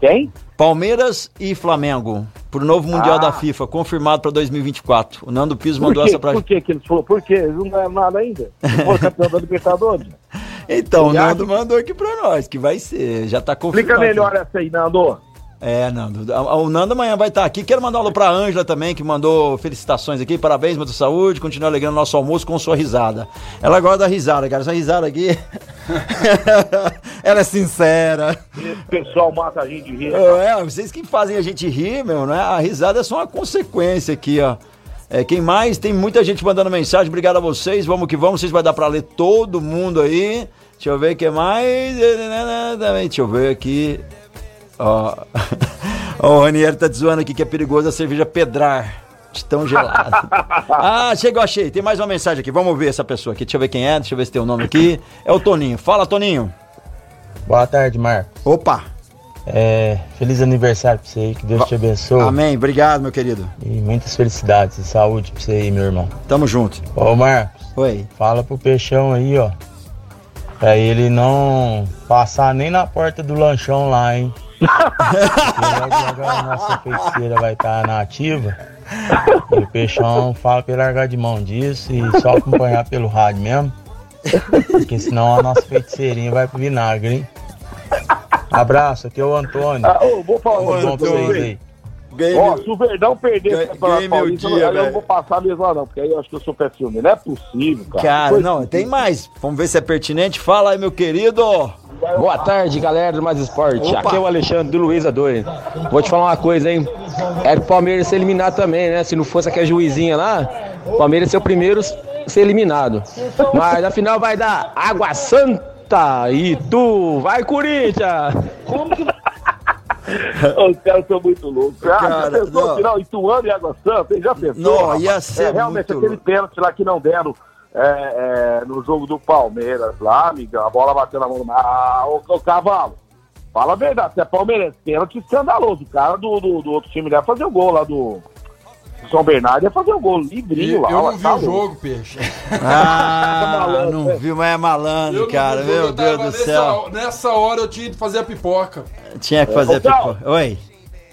Quem? Palmeiras e Flamengo, pro novo Mundial Ah. da FIFA, confirmado para 2024. O Nando Piso Por mandou essa pra Por que que eles falaram? Por quê? Eles não ganharam nada ainda. Não foi campeão da Libertadores. Então, o. Nando mandou aqui pra nós, que vai ser, já tá confirmado. Explica melhor essa aí, Nando. É, Nando. O Nando amanhã vai estar aqui. Quero mandar um alô pra Ângela também, que mandou felicitações aqui. Parabéns, muita saúde. Continua alegrando nosso almoço com sua risada. Ela gosta da risada, cara. Essa risada aqui. Ela é sincera. Esse pessoal mata a gente rir. É, vocês que fazem a gente rir, meu, né? A risada é só uma consequência aqui, ó. É, quem mais? Tem muita gente mandando mensagem. Obrigado a vocês. Vamos que vamos. Vocês vai dar pra ler todo mundo aí. Deixa eu ver o que mais. Deixa eu ver aqui. Ó. Ó, o Ranieri tá zoando aqui que é perigoso a cerveja pedrar. De tão gelada. ah, chegou, achei. Tem mais uma mensagem aqui. Vamos ver essa pessoa aqui. Deixa eu ver quem é. Deixa eu ver se tem o nome aqui. É o Toninho. Fala, Toninho. Boa tarde, Marcos. Opa. É, feliz aniversário pra você aí, que Deus te abençoe. Amém. Obrigado, meu querido. E muitas felicidades e saúde pra você aí, meu irmão. Tamo junto. Ô, Marcos. Oi. Fala pro Peixão aí, ó. Pra ele não passar nem na porta do lanchão lá, hein? Logo a nossa feiticeira vai estar na ativa. E o Peixão fala pra ele largar de mão disso e só acompanhar pelo rádio mesmo. Porque senão a nossa feiticeirinha vai pro vinagre, hein? Abraço, aqui é o Antônio. Ah, ô, vou falar Tudo bom pra vocês pra aí? Ganhei Ó, meu- se o Verdão perder Ganhei- Campeonato ganhei meu Paulista, dia, eu velho. não vou passar mesmo lá, não, porque aí eu acho que eu sou pé filme. Não é possível, cara. Cara, Coisa- não, tem mais. Vamos ver se é pertinente. Fala aí, meu querido. Boa tarde, galera do Mais Esporte. Opa. Aqui é o Alexandre do Luiza 2. Vou te falar uma coisa, hein? É pro Palmeiras ser eliminado também, né? Se não fosse aquela juizinha lá, o Palmeiras ser o primeiro a ser eliminado. Mas na final vai dar Água Santa e tu. Vai, Corinthians! Como que. Os caras são muito loucos. Ah, Cara, já pensou não. final Ituano e Água Santa? hein? Já pensou? Não, ia ser é, Realmente, muito aquele pênalti lá que não deram é, é, no jogo do Palmeiras lá, amiga, a bola bateu na mão do... Ah, ô, ô, Cavalo, fala a verdade, você é palmeirense, pênalti escandaloso. O cara do, do, do outro time ia fazer o gol lá do... São Bernardo ia fazer o gol, livrinho lá. eu não vi tá o louco. jogo, peixe. Ah, malandro, não é. viu, mas é malandro, Eu cara. vi o jogo, Meu eu Deus do nessa, céu. Nessa hora eu tinha ido fazer a pipoca. Tinha que fazer Ô, Cal. pipoca. Oi.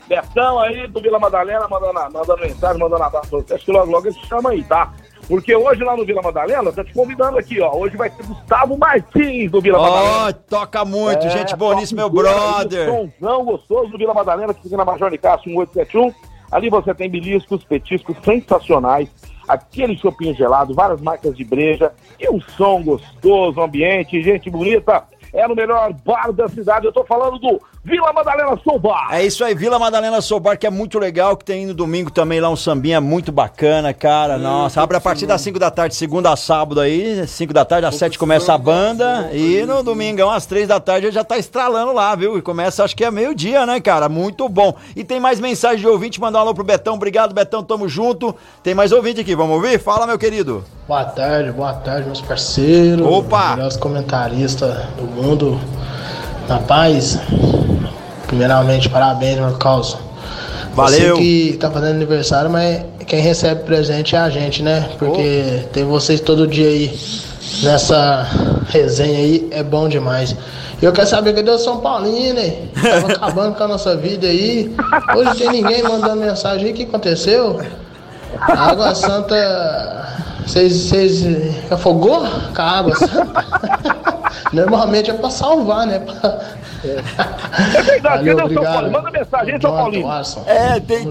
Betão aí do Vila Madalena mandando, mandando mensagem, mandando abraço. Acho que logo, logo ele se chama aí, tá? Porque hoje lá no Vila Madalena, tá te convidando aqui, ó. Hoje vai ter Gustavo Martins do Vila Ó, Madalena. toca muito, É, gente boníssima, meu brother. um Somzão gostoso do Vila Madalena, que fica na Major de Castro 1871. Ali você tem beliscos, petiscos sensacionais, aquele chopinho gelado, várias marcas de breja e um som gostoso, ambiente, gente bonita. É no melhor bar da cidade. Eu tô falando do Vila Madalena Soul Bar. É isso aí, Vila Madalena Sobar, que é muito legal, que tem no domingo também lá um sambinha muito bacana, cara. Nossa, abre a partir das 5 da tarde, segunda a sábado aí, 5 da tarde, às 7 começa a banda. E no domingão, às 3 da tarde, já tá estralando lá, viu? E começa, acho que é meio-dia, né, cara? Muito bom. E tem mais mensagem de ouvinte, mandar um alô pro Betão. Obrigado, Betão, tamo junto. Tem mais ouvinte aqui, vamos ouvir? Fala, meu querido. Boa tarde, boa tarde, meus parceiros. Opa! Melhores comentaristas do mundo. Na paz. Primeiramente, parabéns, meu causa. Valeu. Você que tá fazendo aniversário, mas quem recebe presente é a gente, né? Porque ter vocês todo dia aí nessa resenha aí é bom demais. E eu quero saber cadê o São Paulino, né? Tava acabando com a nossa vida aí. Hoje tem ninguém mandando mensagem aí. O que aconteceu? A Água Santa. Vocês, vocês afogou com a água santa? Normalmente é pra salvar, né? Pra- É verdade, Valeu, cadê o São. Paulo? Manda mensagem aí, São Paulino. É, tem,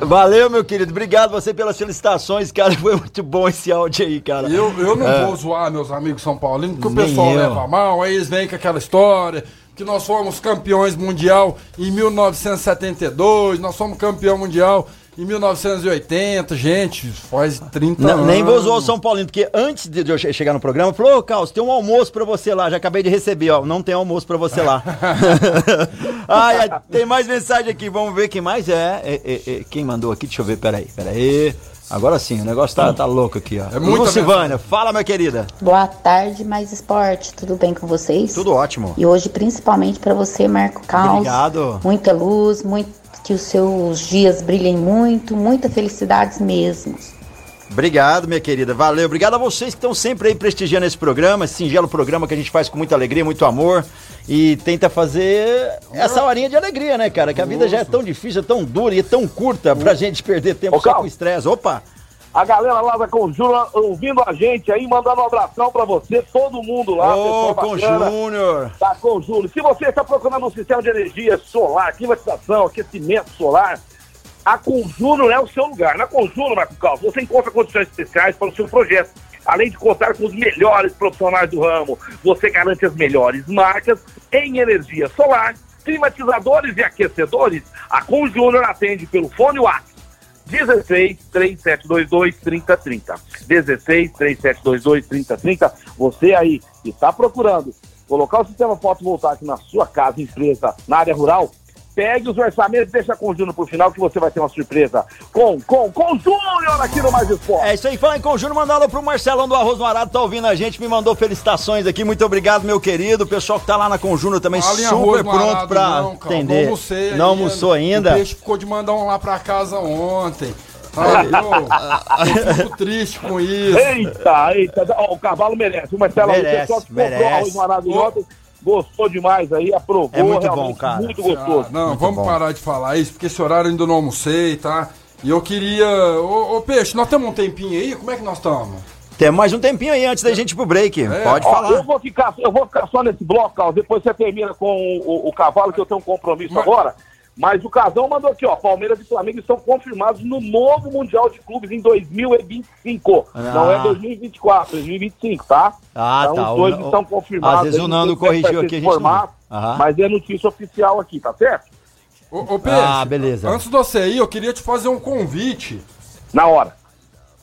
Valeu, meu querido. Obrigado você pelas felicitações, cara. Foi muito bom esse áudio aí, cara. Eu, eu não É. vou zoar meus amigos São Paulinos, porque Nem o pessoal eu. leva mal, aí eles vêm com aquela história que nós fomos campeões mundial em 1972, nós fomos campeão mundial em 1980, gente, faz 30 Não, anos. nem vou zoar o São Paulino, porque antes de eu che- chegar no programa, falou, ô Carlos, tem um almoço pra você lá, já acabei de receber, ó, não tem almoço pra você lá. Ai, ai, tem mais mensagem aqui, vamos ver quem mais é. É, é, é, Quem mandou aqui, deixa eu ver, peraí, peraí. Agora sim, o negócio tá, tá louco aqui, ó. É muita Lucivânia, fala, minha querida. Boa tarde, mais esporte. Tudo bem com vocês? Tudo ótimo. E hoje, principalmente para você, Marco Caos. Obrigado. Muita luz, muito Que os seus dias brilhem muito, muita felicidades mesmo. Obrigado, minha querida. Valeu. Obrigado a vocês que estão sempre aí prestigiando esse programa, esse singelo programa que a gente faz com muita alegria, muito amor. E tenta fazer essa horinha de alegria, né, cara? Que a vida já é tão difícil, é tão dura e é tão curta pra gente perder tempo Ô, só Cal. com estresse. Opa! A galera lá da Conjura ouvindo a gente aí, mandando um abração pra você, todo mundo lá. Ô, Conjúnior! Da Conjúnior. Se você está procurando um sistema de energia solar, climatização, aquecimento solar, a Conjúnior é o seu lugar. Na Conjúnior, Marco Carlos, você encontra condições especiais para o seu projeto. Além de contar com os melhores profissionais do ramo, você garante as melhores marcas em energia solar, climatizadores e aquecedores. A Conjúnior atende pelo fone WhatsApp 16 3722 3030. 16 3722 3030. Você aí que está procurando colocar o sistema fotovoltaico na sua casa, empresa, na área rural, pegue os orçamentos, deixa com o Júnior pro final que você vai ter uma surpresa com, com, com o Júnior aqui no Mais Esporte. É isso aí, fala em conjunto, mandar alô pro Marcelão do Arroz no Arado, tá ouvindo a gente, me mandou felicitações aqui, muito obrigado, meu querido. O pessoal que tá lá na Conjunto também, Fala super arroz pronto arado, pra não, cara. atender. Não almocei Não almoçou ainda? O peixe ficou de mandar um lá pra casa ontem. Ah, eu, eu fico triste com isso. Eita, eita, ó, o cavalo merece. O Marcelo, Merece, o pessoal que comprou merece. arroz no Arado de ontem, gostou demais aí, aprovou. É muito bom, cara. Muito gostoso. Ah, não, vamos parar de falar isso, porque esse horário eu ainda não almocei, tá? E eu queria. Ô, ô, Peixe, nós temos um tempinho aí? Como é que nós estamos? Tem mais um tempinho aí antes da gente ir pro break. É. Pode Ó, falar. Eu vou, ficar, eu vou ficar só nesse bloco, Carlos. Depois você termina com o, o cavalo, que eu tenho um compromisso agora. Mas o Casão mandou aqui, ó. Palmeiras e Flamengo estão confirmados no novo Mundial de Clubes em 2025. Ah. Não é 2024, 2025, tá? Ah, então, tá. Os dois O- estão confirmados. às vezes o não Nando corrigiu aqui, a gente não- formato, Aham. Mas é notícia oficial aqui, tá certo? Ô, ô Peixe, Ah, beleza. antes de você ir, eu queria te fazer um convite. Na hora.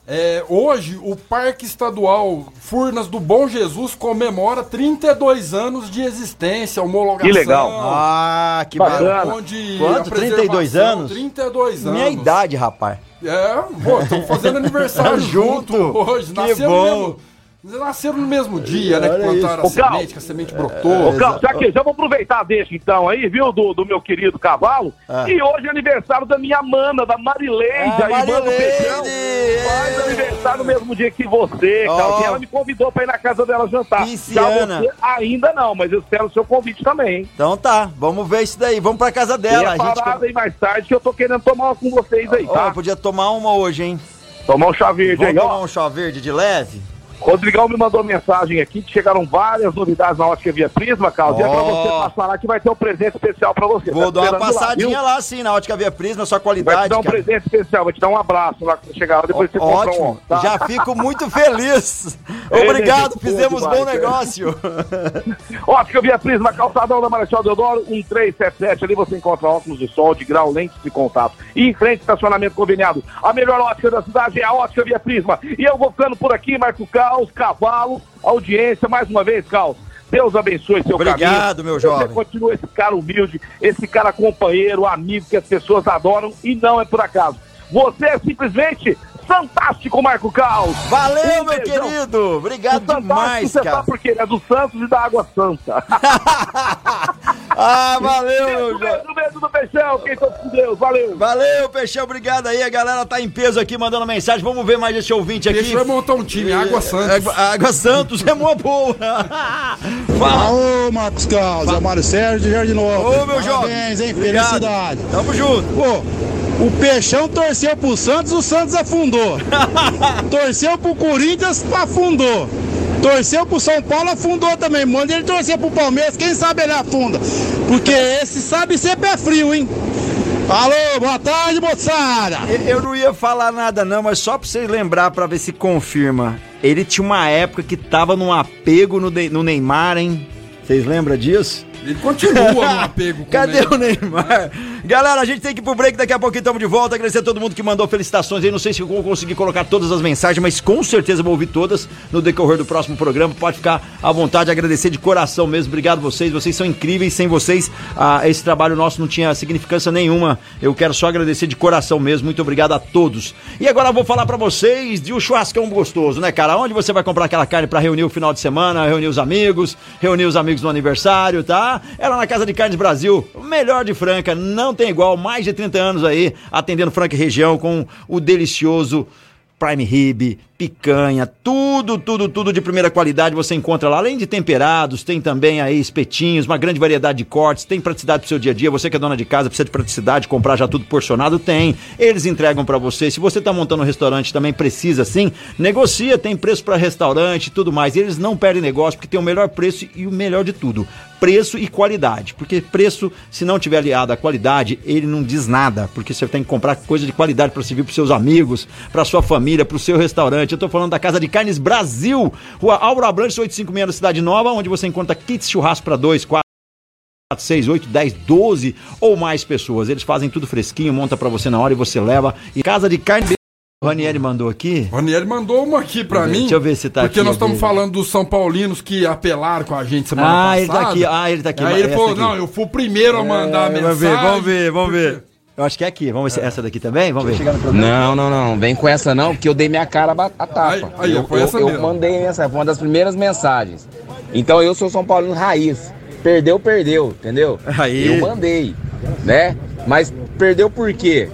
É, hoje, o Parque Estadual Furnas do Bom Jesus comemora 32 anos de existência, homologação. Que legal. Ah, que Bacana. bacana. Onde Quanto? a 32 preservação- anos? 32 anos. Minha idade, rapaz. É, pô, estamos fazendo aniversário Junto. junto hoje. Que Nasceram bom. no nasceram no mesmo dia, né? Que plantaram a. Ô, Cal. semente, que a semente brotou. Ô, Carlos, já que já vou aproveitar deixa então aí, viu, do, do meu querido cavalo. Ah. E hoje é aniversário da minha mana, da Marileide, Ah, a Marileide! Feijão. Faz aniversário no mesmo dia que você. Ó. E ela me convidou pra ir na casa dela jantar. Pisciana. Já você ainda não, mas eu espero o seu convite também, hein? Então tá, vamos ver isso daí. Vamos pra casa dela. Tenha A gente... parada aí mais tarde que eu tô querendo tomar uma com vocês aí, Ó, tá? podia tomar uma hoje, hein? Tomar um chá verde Vamos aí, ó. tomar um chá verde de leve? Rodrigão me mandou mensagem aqui que chegaram várias novidades na ótica Via Prisma, Carlos. E é pra você passar lá que vai ter um presente especial pra você. Vou Tá dar uma passadinha viu? lá, sim, na ótica Via Prisma, sua Vai te qualidade. dar um cara. presente especial, vai te dar um abraço lá quando chegar lá, depois você compra Ótimo, um. Tá? já fico muito feliz. É Obrigado, fizemos bom negócio. Ótica Via Prisma, calçadão da Marechal Deodoro, 1377. Ali você encontra óculos de sol, de grau, lentes de contato. E em frente, estacionamento conveniado. A melhor ótica da cidade é a Ótica Via Prisma. E eu vou ficando por aqui, Marco Caos, Cavalo, audiência, mais uma vez, Caos. Deus abençoe seu Obrigado, caminho. meu Você jovem. continua esse cara humilde, esse cara companheiro, amigo que as pessoas adoram e não é por acaso. Você é simplesmente fantástico, Marco Caos. Valeu, Um meu beijão. querido. Obrigado O Fantástico, demais, você cara. sabe por quê? É do Santos e da Água Santa. Ah, valeu, meu Beijo, beijo, beijo do Peixão. Quem tá com Deus. Valeu. Valeu, Peixão, obrigado aí. A galera tá em peso aqui mandando mensagem. Vamos ver mais esse ouvinte aqui. Peixe vai montar um time, Água Santos. Água, Água Santos é uma boa. Fala. Ô, Marcos Carlos, é o Mário Sérgio de Jardim Novo. Ô, meu jovem. Parabéns, hein? Obrigado. Felicidade. Tamo junto. Pô, o Peixão torceu pro Santos, o Santos afundou. torceu pro Corinthians, afundou. Torceu pro São Paulo, afundou também. Manda ele torcer pro Palmeiras, quem sabe ele afunda. Porque esse sabe ser pé frio, hein? Alô, boa tarde, moçada. Eu não ia falar nada não, mas só pra vocês lembrar pra ver se confirma. Ele tinha uma época que tava num apego no, de- no Neymar, hein? Vocês lembram disso? Ele continua no apego com Cadê ele. o Neymar? Galera, a gente tem que ir pro break, daqui a pouquinho estamos de volta. Agradecer a todo mundo que mandou felicitações aí. Não sei se eu vou conseguir colocar todas as mensagens, mas com certeza vou ouvir todas no decorrer do próximo programa. Pode ficar à vontade, agradecer de coração mesmo. Obrigado vocês, vocês são incríveis. Sem vocês, ah, esse trabalho nosso não tinha significância nenhuma. Eu quero só agradecer de coração mesmo. Muito obrigado a todos. E agora eu vou falar pra vocês de um churrascão gostoso, né, cara? Onde você vai comprar aquela carne pra reunir o final de semana, reunir os amigos, reunir os amigos no aniversário, tá? Ela na Casa de Carnes Brasil, melhor de Franca. Não não tem igual, mais de 30 anos aí, atendendo Franca e região com o delicioso prime rib, picanha, tudo, tudo, tudo de primeira qualidade você encontra lá. Além de temperados, tem também aí espetinhos, uma grande variedade de cortes, tem praticidade pro seu dia a dia. Você que é dona de casa, precisa de praticidade, comprar já tudo porcionado, tem. Eles entregam para você. Se você tá montando um restaurante também precisa sim, negocia, tem preço para restaurante e tudo mais. E eles não perdem negócio porque tem o melhor preço e o melhor de tudo, preço e qualidade. Porque preço, se não tiver aliado à qualidade, ele não diz nada, porque você tem que comprar coisa de qualidade para servir pros seus amigos, para sua família, pro seu restaurante. Eu tô falando da Casa de Carnes Brasil, Rua Álvaro Abrantes 856 na Cidade Nova, onde você encontra kits churrasco para dois, quatro 6, 8, 10, 12 ou mais pessoas. Eles fazem tudo fresquinho, monta pra você na hora e você leva. E Casa de Carne. O Ranieri mandou aqui. O Ranieri mandou uma aqui pra Deixa mim. eu ver se tá Porque aqui, nós estamos falando dos São Paulinos que apelaram com a gente semana Ah, passada. ele tá aqui. Ah, ele tá aqui. Aí ele falou: aqui. não, eu fui o primeiro a mandar a É, mensagem. Vamos ver, vamos ver, vamos ver. Eu acho que é aqui. Vamos ver se é essa daqui também? Vamos ver. Não, não, não. Vem com essa não, porque eu dei minha cara a a tapa. aí, eu, foi eu, eu mesmo. mandei essa, foi uma das primeiras mensagens. Então eu sou São Paulino raiz. Perdeu, perdeu, entendeu? Aí. Eu mandei, né? Mas perdeu por quê?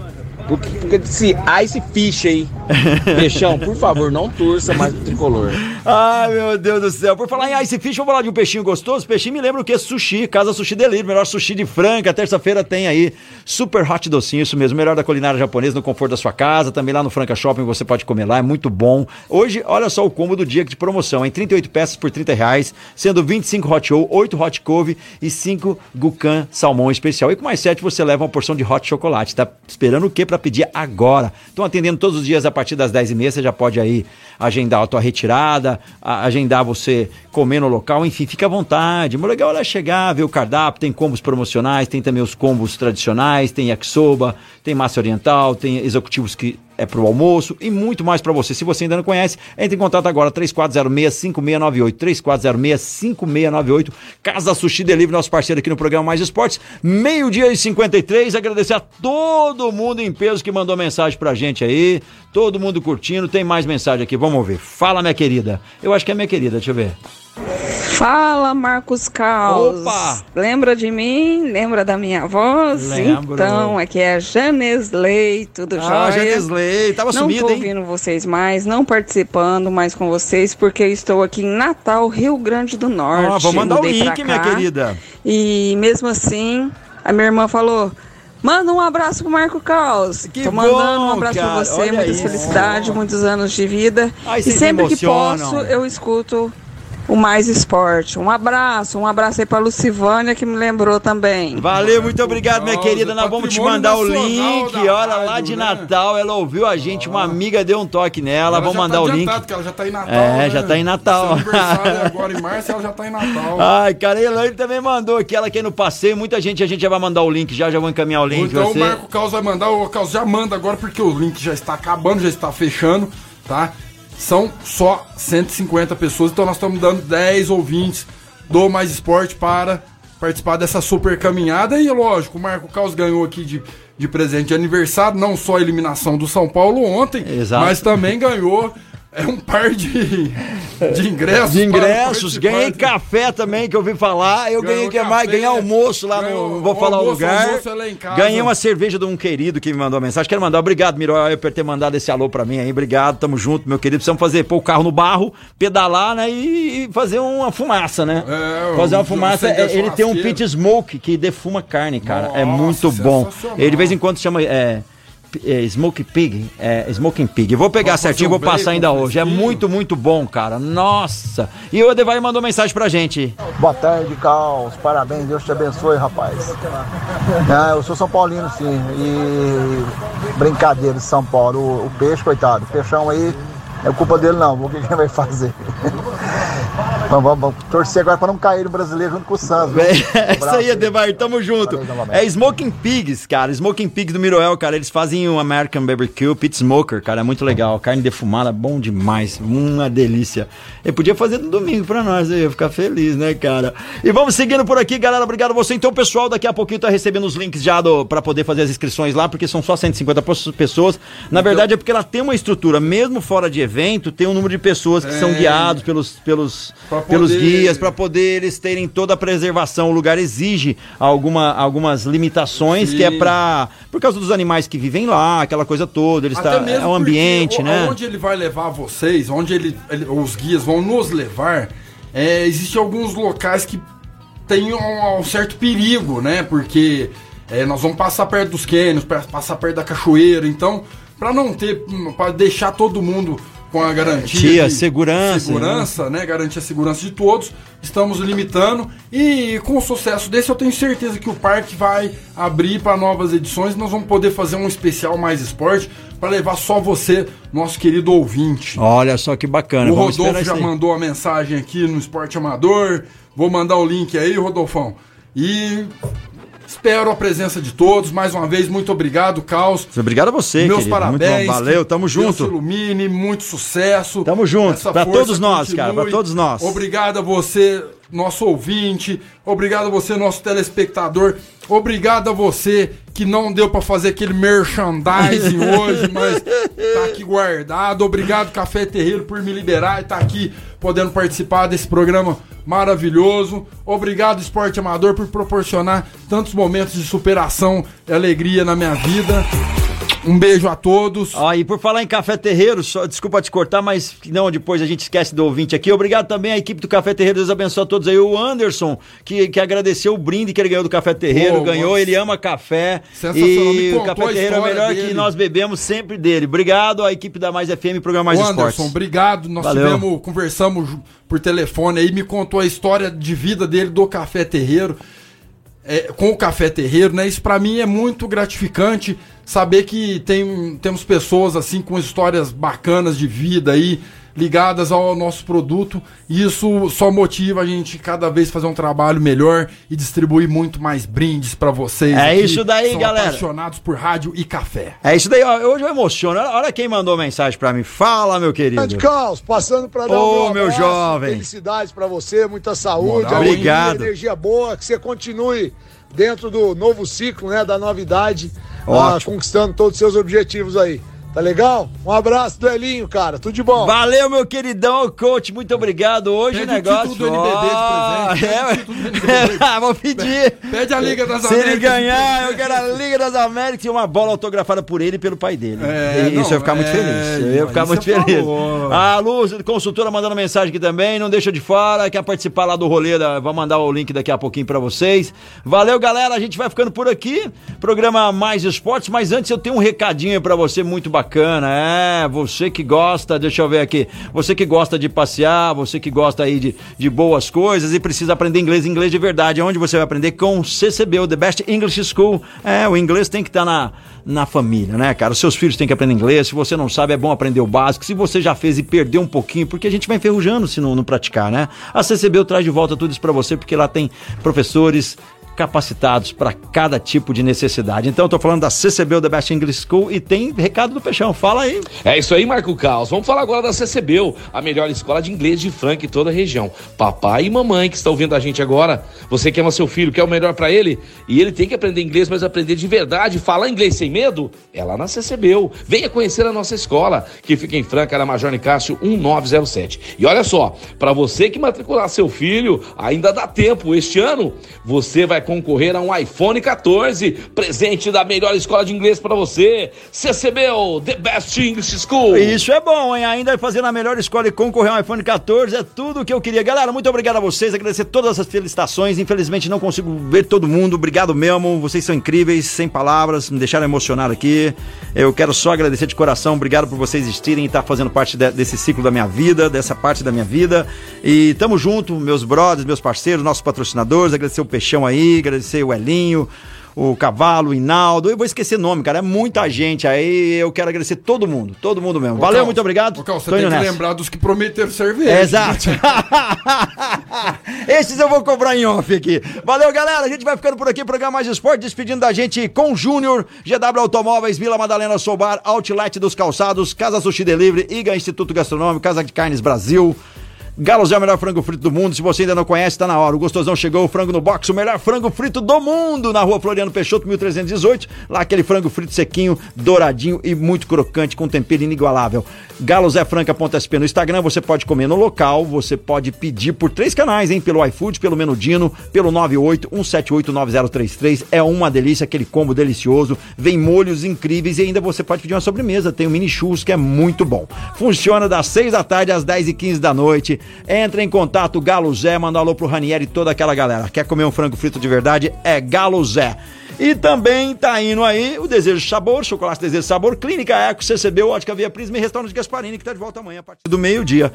Porque, porque se Ice Fish aí. Peixão, por favor, não torça mais pro tricolor. Ai, meu Deus do céu. Por falar em Ice Fish, vamos falar de um peixinho gostoso. Peixinho me lembra o que? Sushi, Casa Sushi Delivery, melhor sushi de Franca. Terça-feira tem aí super hot docinho, isso mesmo, melhor da culinária japonesa no conforto da sua casa. Também lá no Franca Shopping você pode comer lá, é muito bom. Hoje, olha só o combo do dia de promoção, em 38 peças por 30 reais, sendo 25 hot roll, 8 hot couve e 5 gucan salmão especial. E com mais 7 você leva uma porção de hot chocolate. Tá esperando o que para pedir agora? Estão atendendo todos os dias a partir das 10h30, você já pode aí agendar a tua retirada, a- agendar você comer no local, enfim, fica à vontade. O legal é chegar, ver o cardápio, tem combos promocionais, tem também os combos tradicionais, tem yakisoba, tem massa oriental, tem executivos que é pro almoço e muito mais para você. Se você ainda não conhece, entre em contato agora 3406-5698, 3406-5698, Casa Sushi Delivery, nosso parceiro aqui no programa Mais Esportes, meio-dia e 53, agradecer a todo mundo em peso que mandou mensagem pra gente aí, todo mundo curtindo, tem mais mensagem aqui, vamos ver. Fala, minha querida. Eu acho que é minha querida, deixa eu ver. Fala, Marcos Caos. Opa! Lembra de mim? Lembra da minha voz? Lembro. Então, aqui é a Janesley, tudo Ah, jóia? Janesley, tava não sumida, tô hein? ouvindo vocês mais, não participando mais com vocês, porque estou aqui em Natal, Rio Grande do Norte. Ah, vou mandar o link, minha querida. E mesmo assim, a minha irmã falou... Manda um abraço pro Marco Caos. Que Tô mandando bom, um abraço cara, pra você, olha muitas felicidades, muitos anos de vida. Ai, e sempre que posso, eu escuto o Mais Esporte. Um abraço, um abraço aí pra Lucivânia que me lembrou também. Valeu, muito obrigado, minha querida. Nós vamos te mandar o link. Olha lá de né? Natal, ela ouviu a gente, uma amiga deu um toque nela. Ela Vamos já mandar tá o link. ela já tá em Natal. É, né? já tá em Natal. Aniversário agora em março, ela já tá em Natal. Ai, cara, a Elaine também mandou aqui, ela quer no passeio, muita gente, a gente já vai mandar o link já, já vou encaminhar o link. então você... o Marco Caos vai mandar, o Caos já manda agora porque o link já está acabando, já está fechando, tá? São só 150 pessoas, então nós estamos dando 10 ouvintes do Mais Esporte para participar dessa super caminhada. E lógico, o Marco Caos ganhou aqui de, de presente de aniversário, não só a eliminação do São Paulo ontem, Exato. mas também ganhou é, um par de, de ingressos. De ingressos, ganhei café também, que eu ouvi falar. Eu ganhei que mais? Ganhei almoço lá ganhou no. Não vou falar o almoço, lugar. almoço é lá em casa. Ganhei uma cerveja de um querido que me mandou mensagem. Quero mandar obrigado, Miroel, por ter mandado esse alô pra mim aí. Obrigado, tamo junto, meu querido. Precisamos fazer, pôr o carro no barro, pedalar, né? E, fazer uma fumaça, né? É, fazer uma um- fumaça. é, ele tem um pit smoke que defuma carne, cara. é Nossa, muito bom. Ele de vez em quando chama. É, é, Smoke Pig, é, Smoking Pig. Eu vou pegar certinho, um vou passar ainda hoje. É muito, muito bom, cara. Nossa! E o Edevar mandou mensagem pra gente. Boa tarde, Caos. Parabéns, Deus te abençoe, rapaz. Ah, eu sou São Paulino, sim. E brincadeira de São Paulo. O, o peixe, coitado, o peixão aí, não é culpa dele não. O que que ele vai fazer? Vamos, vamos, vamos torcer agora pra não cair no brasileiro junto com o Santos. viu? É Um isso aí, Edevar, tamo junto. É Smoking Pigs, cara. Smoking Pigs do Miroel, cara. Eles fazem um American Barbecue Pit Smoker, cara. É muito legal. Carne defumada, bom demais. Uma delícia. Ele podia fazer no domingo pra nós, eu ia ficar feliz, né, cara? E vamos seguindo por aqui, galera. Obrigado a você. Então, pessoal, daqui a pouquinho tá recebendo os links já pra poder fazer as inscrições lá, porque são só 150 pos- pessoas. Na verdade, é porque ela tem uma estrutura, mesmo fora de evento, tem um número de pessoas que são É. guiados pelos. pelos Pra pelos poder- guias, para poder eles terem toda a preservação. O lugar exige alguma, algumas limitações, que é Sim. para por causa dos animais que vivem lá, aquela coisa toda. Eles Até tá, mesmo é o ambiente, né? Onde ele vai levar vocês, onde ele, ele- os guias vão nos levar, é, existem alguns locais que tem um, um certo perigo, né? Porque é, nós vamos passar perto dos cânions, passar perto da cachoeira, então, para não ter, para deixar todo mundo com a garantia Tia, de segurança, segurança, né? Garantir a segurança de todos, estamos limitando e com o sucesso desse eu tenho certeza que o parque vai abrir para novas edições, nós vamos poder fazer um especial mais esporte para levar só você, nosso querido ouvinte. Olha só que bacana. O Rodolfo já mandou a mensagem aqui no Esporte Amador. Vou mandar o link aí, Rodolfão. E espero a presença de todos. Mais uma vez, muito obrigado, Caos. Obrigado a você, Meus querido. parabéns. Valeu, tamo junto. Deus ilumine, muito sucesso. Tamo junto. Força todos nós, cara, continue. pra todos nós. Obrigado a você, nosso ouvinte. Obrigado a você, nosso telespectador. Obrigado a você que não deu pra fazer aquele merchandising hoje, mas tá aqui guardado. Obrigado, Café Terreiro, por me liberar e tá aqui podendo participar desse programa maravilhoso. Obrigado, Esporte Amador, por proporcionar tantos momentos de superação e alegria na minha vida. Um beijo a todos. Ó, e por falar em Café Terreiro, só, desculpa te cortar, mas não, depois a gente esquece do ouvinte aqui. Obrigado também à equipe do Café Terreiro, Deus abençoe a todos aí. O Anderson, que, que agradeceu o brinde que ele ganhou do Café Terreiro, Pô, ganhou, nossa. ele ama café. E o Café Terreiro é o melhor dele. que nós bebemos sempre dele. Obrigado à equipe da Mais FM, programa Mais Ô, Esportes. Anderson, obrigado. Nós Valeu. tivemos, conversamos por telefone aí, me contou a história de vida dele do Café Terreiro, é, com o Café Terreiro, né? Isso pra mim é muito gratificante saber que tem, temos pessoas assim com histórias bacanas de vida aí ligadas ao nosso produto. E isso só motiva a gente cada vez fazer um trabalho melhor e distribuir muito mais brindes pra vocês. É aqui, isso daí, são galera. Apaixonados por rádio e café. É isso daí, ó, hoje eu emociono. Olha, quem mandou mensagem pra mim. Fala, meu querido. Grande Caos, passando para dar Ô, um meu abraço, jovem. Felicidades para você, muita saúde, Moral, obrigado. energia boa, que você continue dentro do novo ciclo, né, da novidade, ah, conquistando todos os seus objetivos aí. Tá legal? Um abraço do Elinho, cara. Tudo de bom. Valeu, meu queridão, coach. Muito obrigado. Hoje Pede o o negócio. título do NBB de presente, é, pede NBB. Vou pedir. Pede a Liga das Se ele Américas. ganhar, eu quero a Liga das Américas e uma bola autografada por ele e pelo pai dele. É, isso não, eu ia ficar muito é, feliz. Eu ia ficar muito feliz. falou. A Luz, consultora, mandando mensagem aqui também. Não deixa de fora. Quer participar lá do rolê? Da... Vou mandar o link daqui a pouquinho pra vocês. Valeu, galera. A gente vai ficando por aqui. Programa Mais Esportes. Mas antes eu tenho um recadinho pra você muito bacana. É, você que gosta, deixa eu ver aqui. Você que gosta de passear, você que gosta aí de, de boas coisas e precisa aprender inglês, inglês de verdade. Onde você vai aprender? Com o CCB, o The Best English School. É, o inglês tem que estar na, na família, né, cara? Os seus filhos têm que aprender inglês. Se você não sabe, é bom aprender o básico. Se você já fez e perdeu um pouquinho, porque a gente vai enferrujando se não, não praticar, né? A CCB traz de volta tudo isso pra você, porque lá tem professores capacitados para cada tipo de necessidade. Então, tô falando da CCB, o The Best English School, e tem recado do Peixão. Fala aí. É isso aí, Marco Caos. Vamos falar agora da CCBU, a melhor escola de inglês de Franca em toda a região. Papai e mamãe que estão ouvindo a gente agora, você que ama seu filho, quer o melhor pra ele, e ele tem que aprender inglês, mas aprender de verdade, falar inglês sem medo, é lá na CCBU. Venha conhecer a nossa escola, que fica em Franca, na Major Nicásio 1907. E olha só, para você que matricular seu filho, ainda dá tempo. Este ano, você vai concorrer a um iPhone 14, presente da melhor escola de inglês para você. CCBU, The Best English School. Isso é bom, hein? Ainda fazendo a melhor escola e concorrer ao iPhone 14 é tudo o que eu queria. Galera, muito obrigado a vocês, agradecer todas essas felicitações. Infelizmente não consigo ver todo mundo. Obrigado mesmo, vocês são incríveis, sem palavras, me deixaram emocionado aqui. Eu quero só agradecer de coração, obrigado por vocês existirem e estar fazendo parte de- desse ciclo da minha vida, dessa parte da minha vida. E tamo junto, meus brothers, meus parceiros, nossos patrocinadores, agradecer o Peixão aí, agradecer o Elinho o Cavalo, o Inaldo, eu vou esquecer nome, cara, é muita gente aí, eu quero agradecer todo mundo, todo mundo mesmo. Valeu, Caos, muito obrigado. Ô, Caos, você Tô tem que nessa. lembrar dos que prometeram cerveja. Exato. Esses eu vou cobrar em off aqui. Valeu, galera. A gente vai ficando por aqui, programa Mais Esporte, despedindo da gente com Júnior, GW Automóveis, Vila Madalena Soubar, Outlet dos Calçados, Casa Sushi Delivery, IGA Instituto Gastronômico, Casa de Carnes Brasil. Galo Zé é o melhor frango frito do mundo. Se você ainda não conhece, tá na hora. O gostosão chegou, o frango no box, o melhor frango frito do mundo, na rua Floriano Peixoto, 1318. Lá aquele frango frito sequinho, douradinho e muito crocante, com tempero inigualável. Galo Zé Franca.sp no Instagram, você pode comer no local, você pode pedir por três canais, hein? Pelo iFood, pelo Menudino, pelo 981789033. É uma delícia, aquele combo delicioso. Vem molhos incríveis e ainda você pode pedir uma sobremesa. Tem o mini churros que é muito bom. Funciona das 6 da tarde às 10 e 15 da noite. Entra em contato, Galo Zé, manda um alô pro Ranieri e toda aquela galera. Quer comer um frango frito de verdade? É Galo Zé. E também tá indo aí o Desejo de Sabor, Chocolate Desejo de Sabor, Clínica Eco, CCB, Ótica Via Prisma e Restaurante Gasparini, que tá de volta amanhã a partir do meio-dia.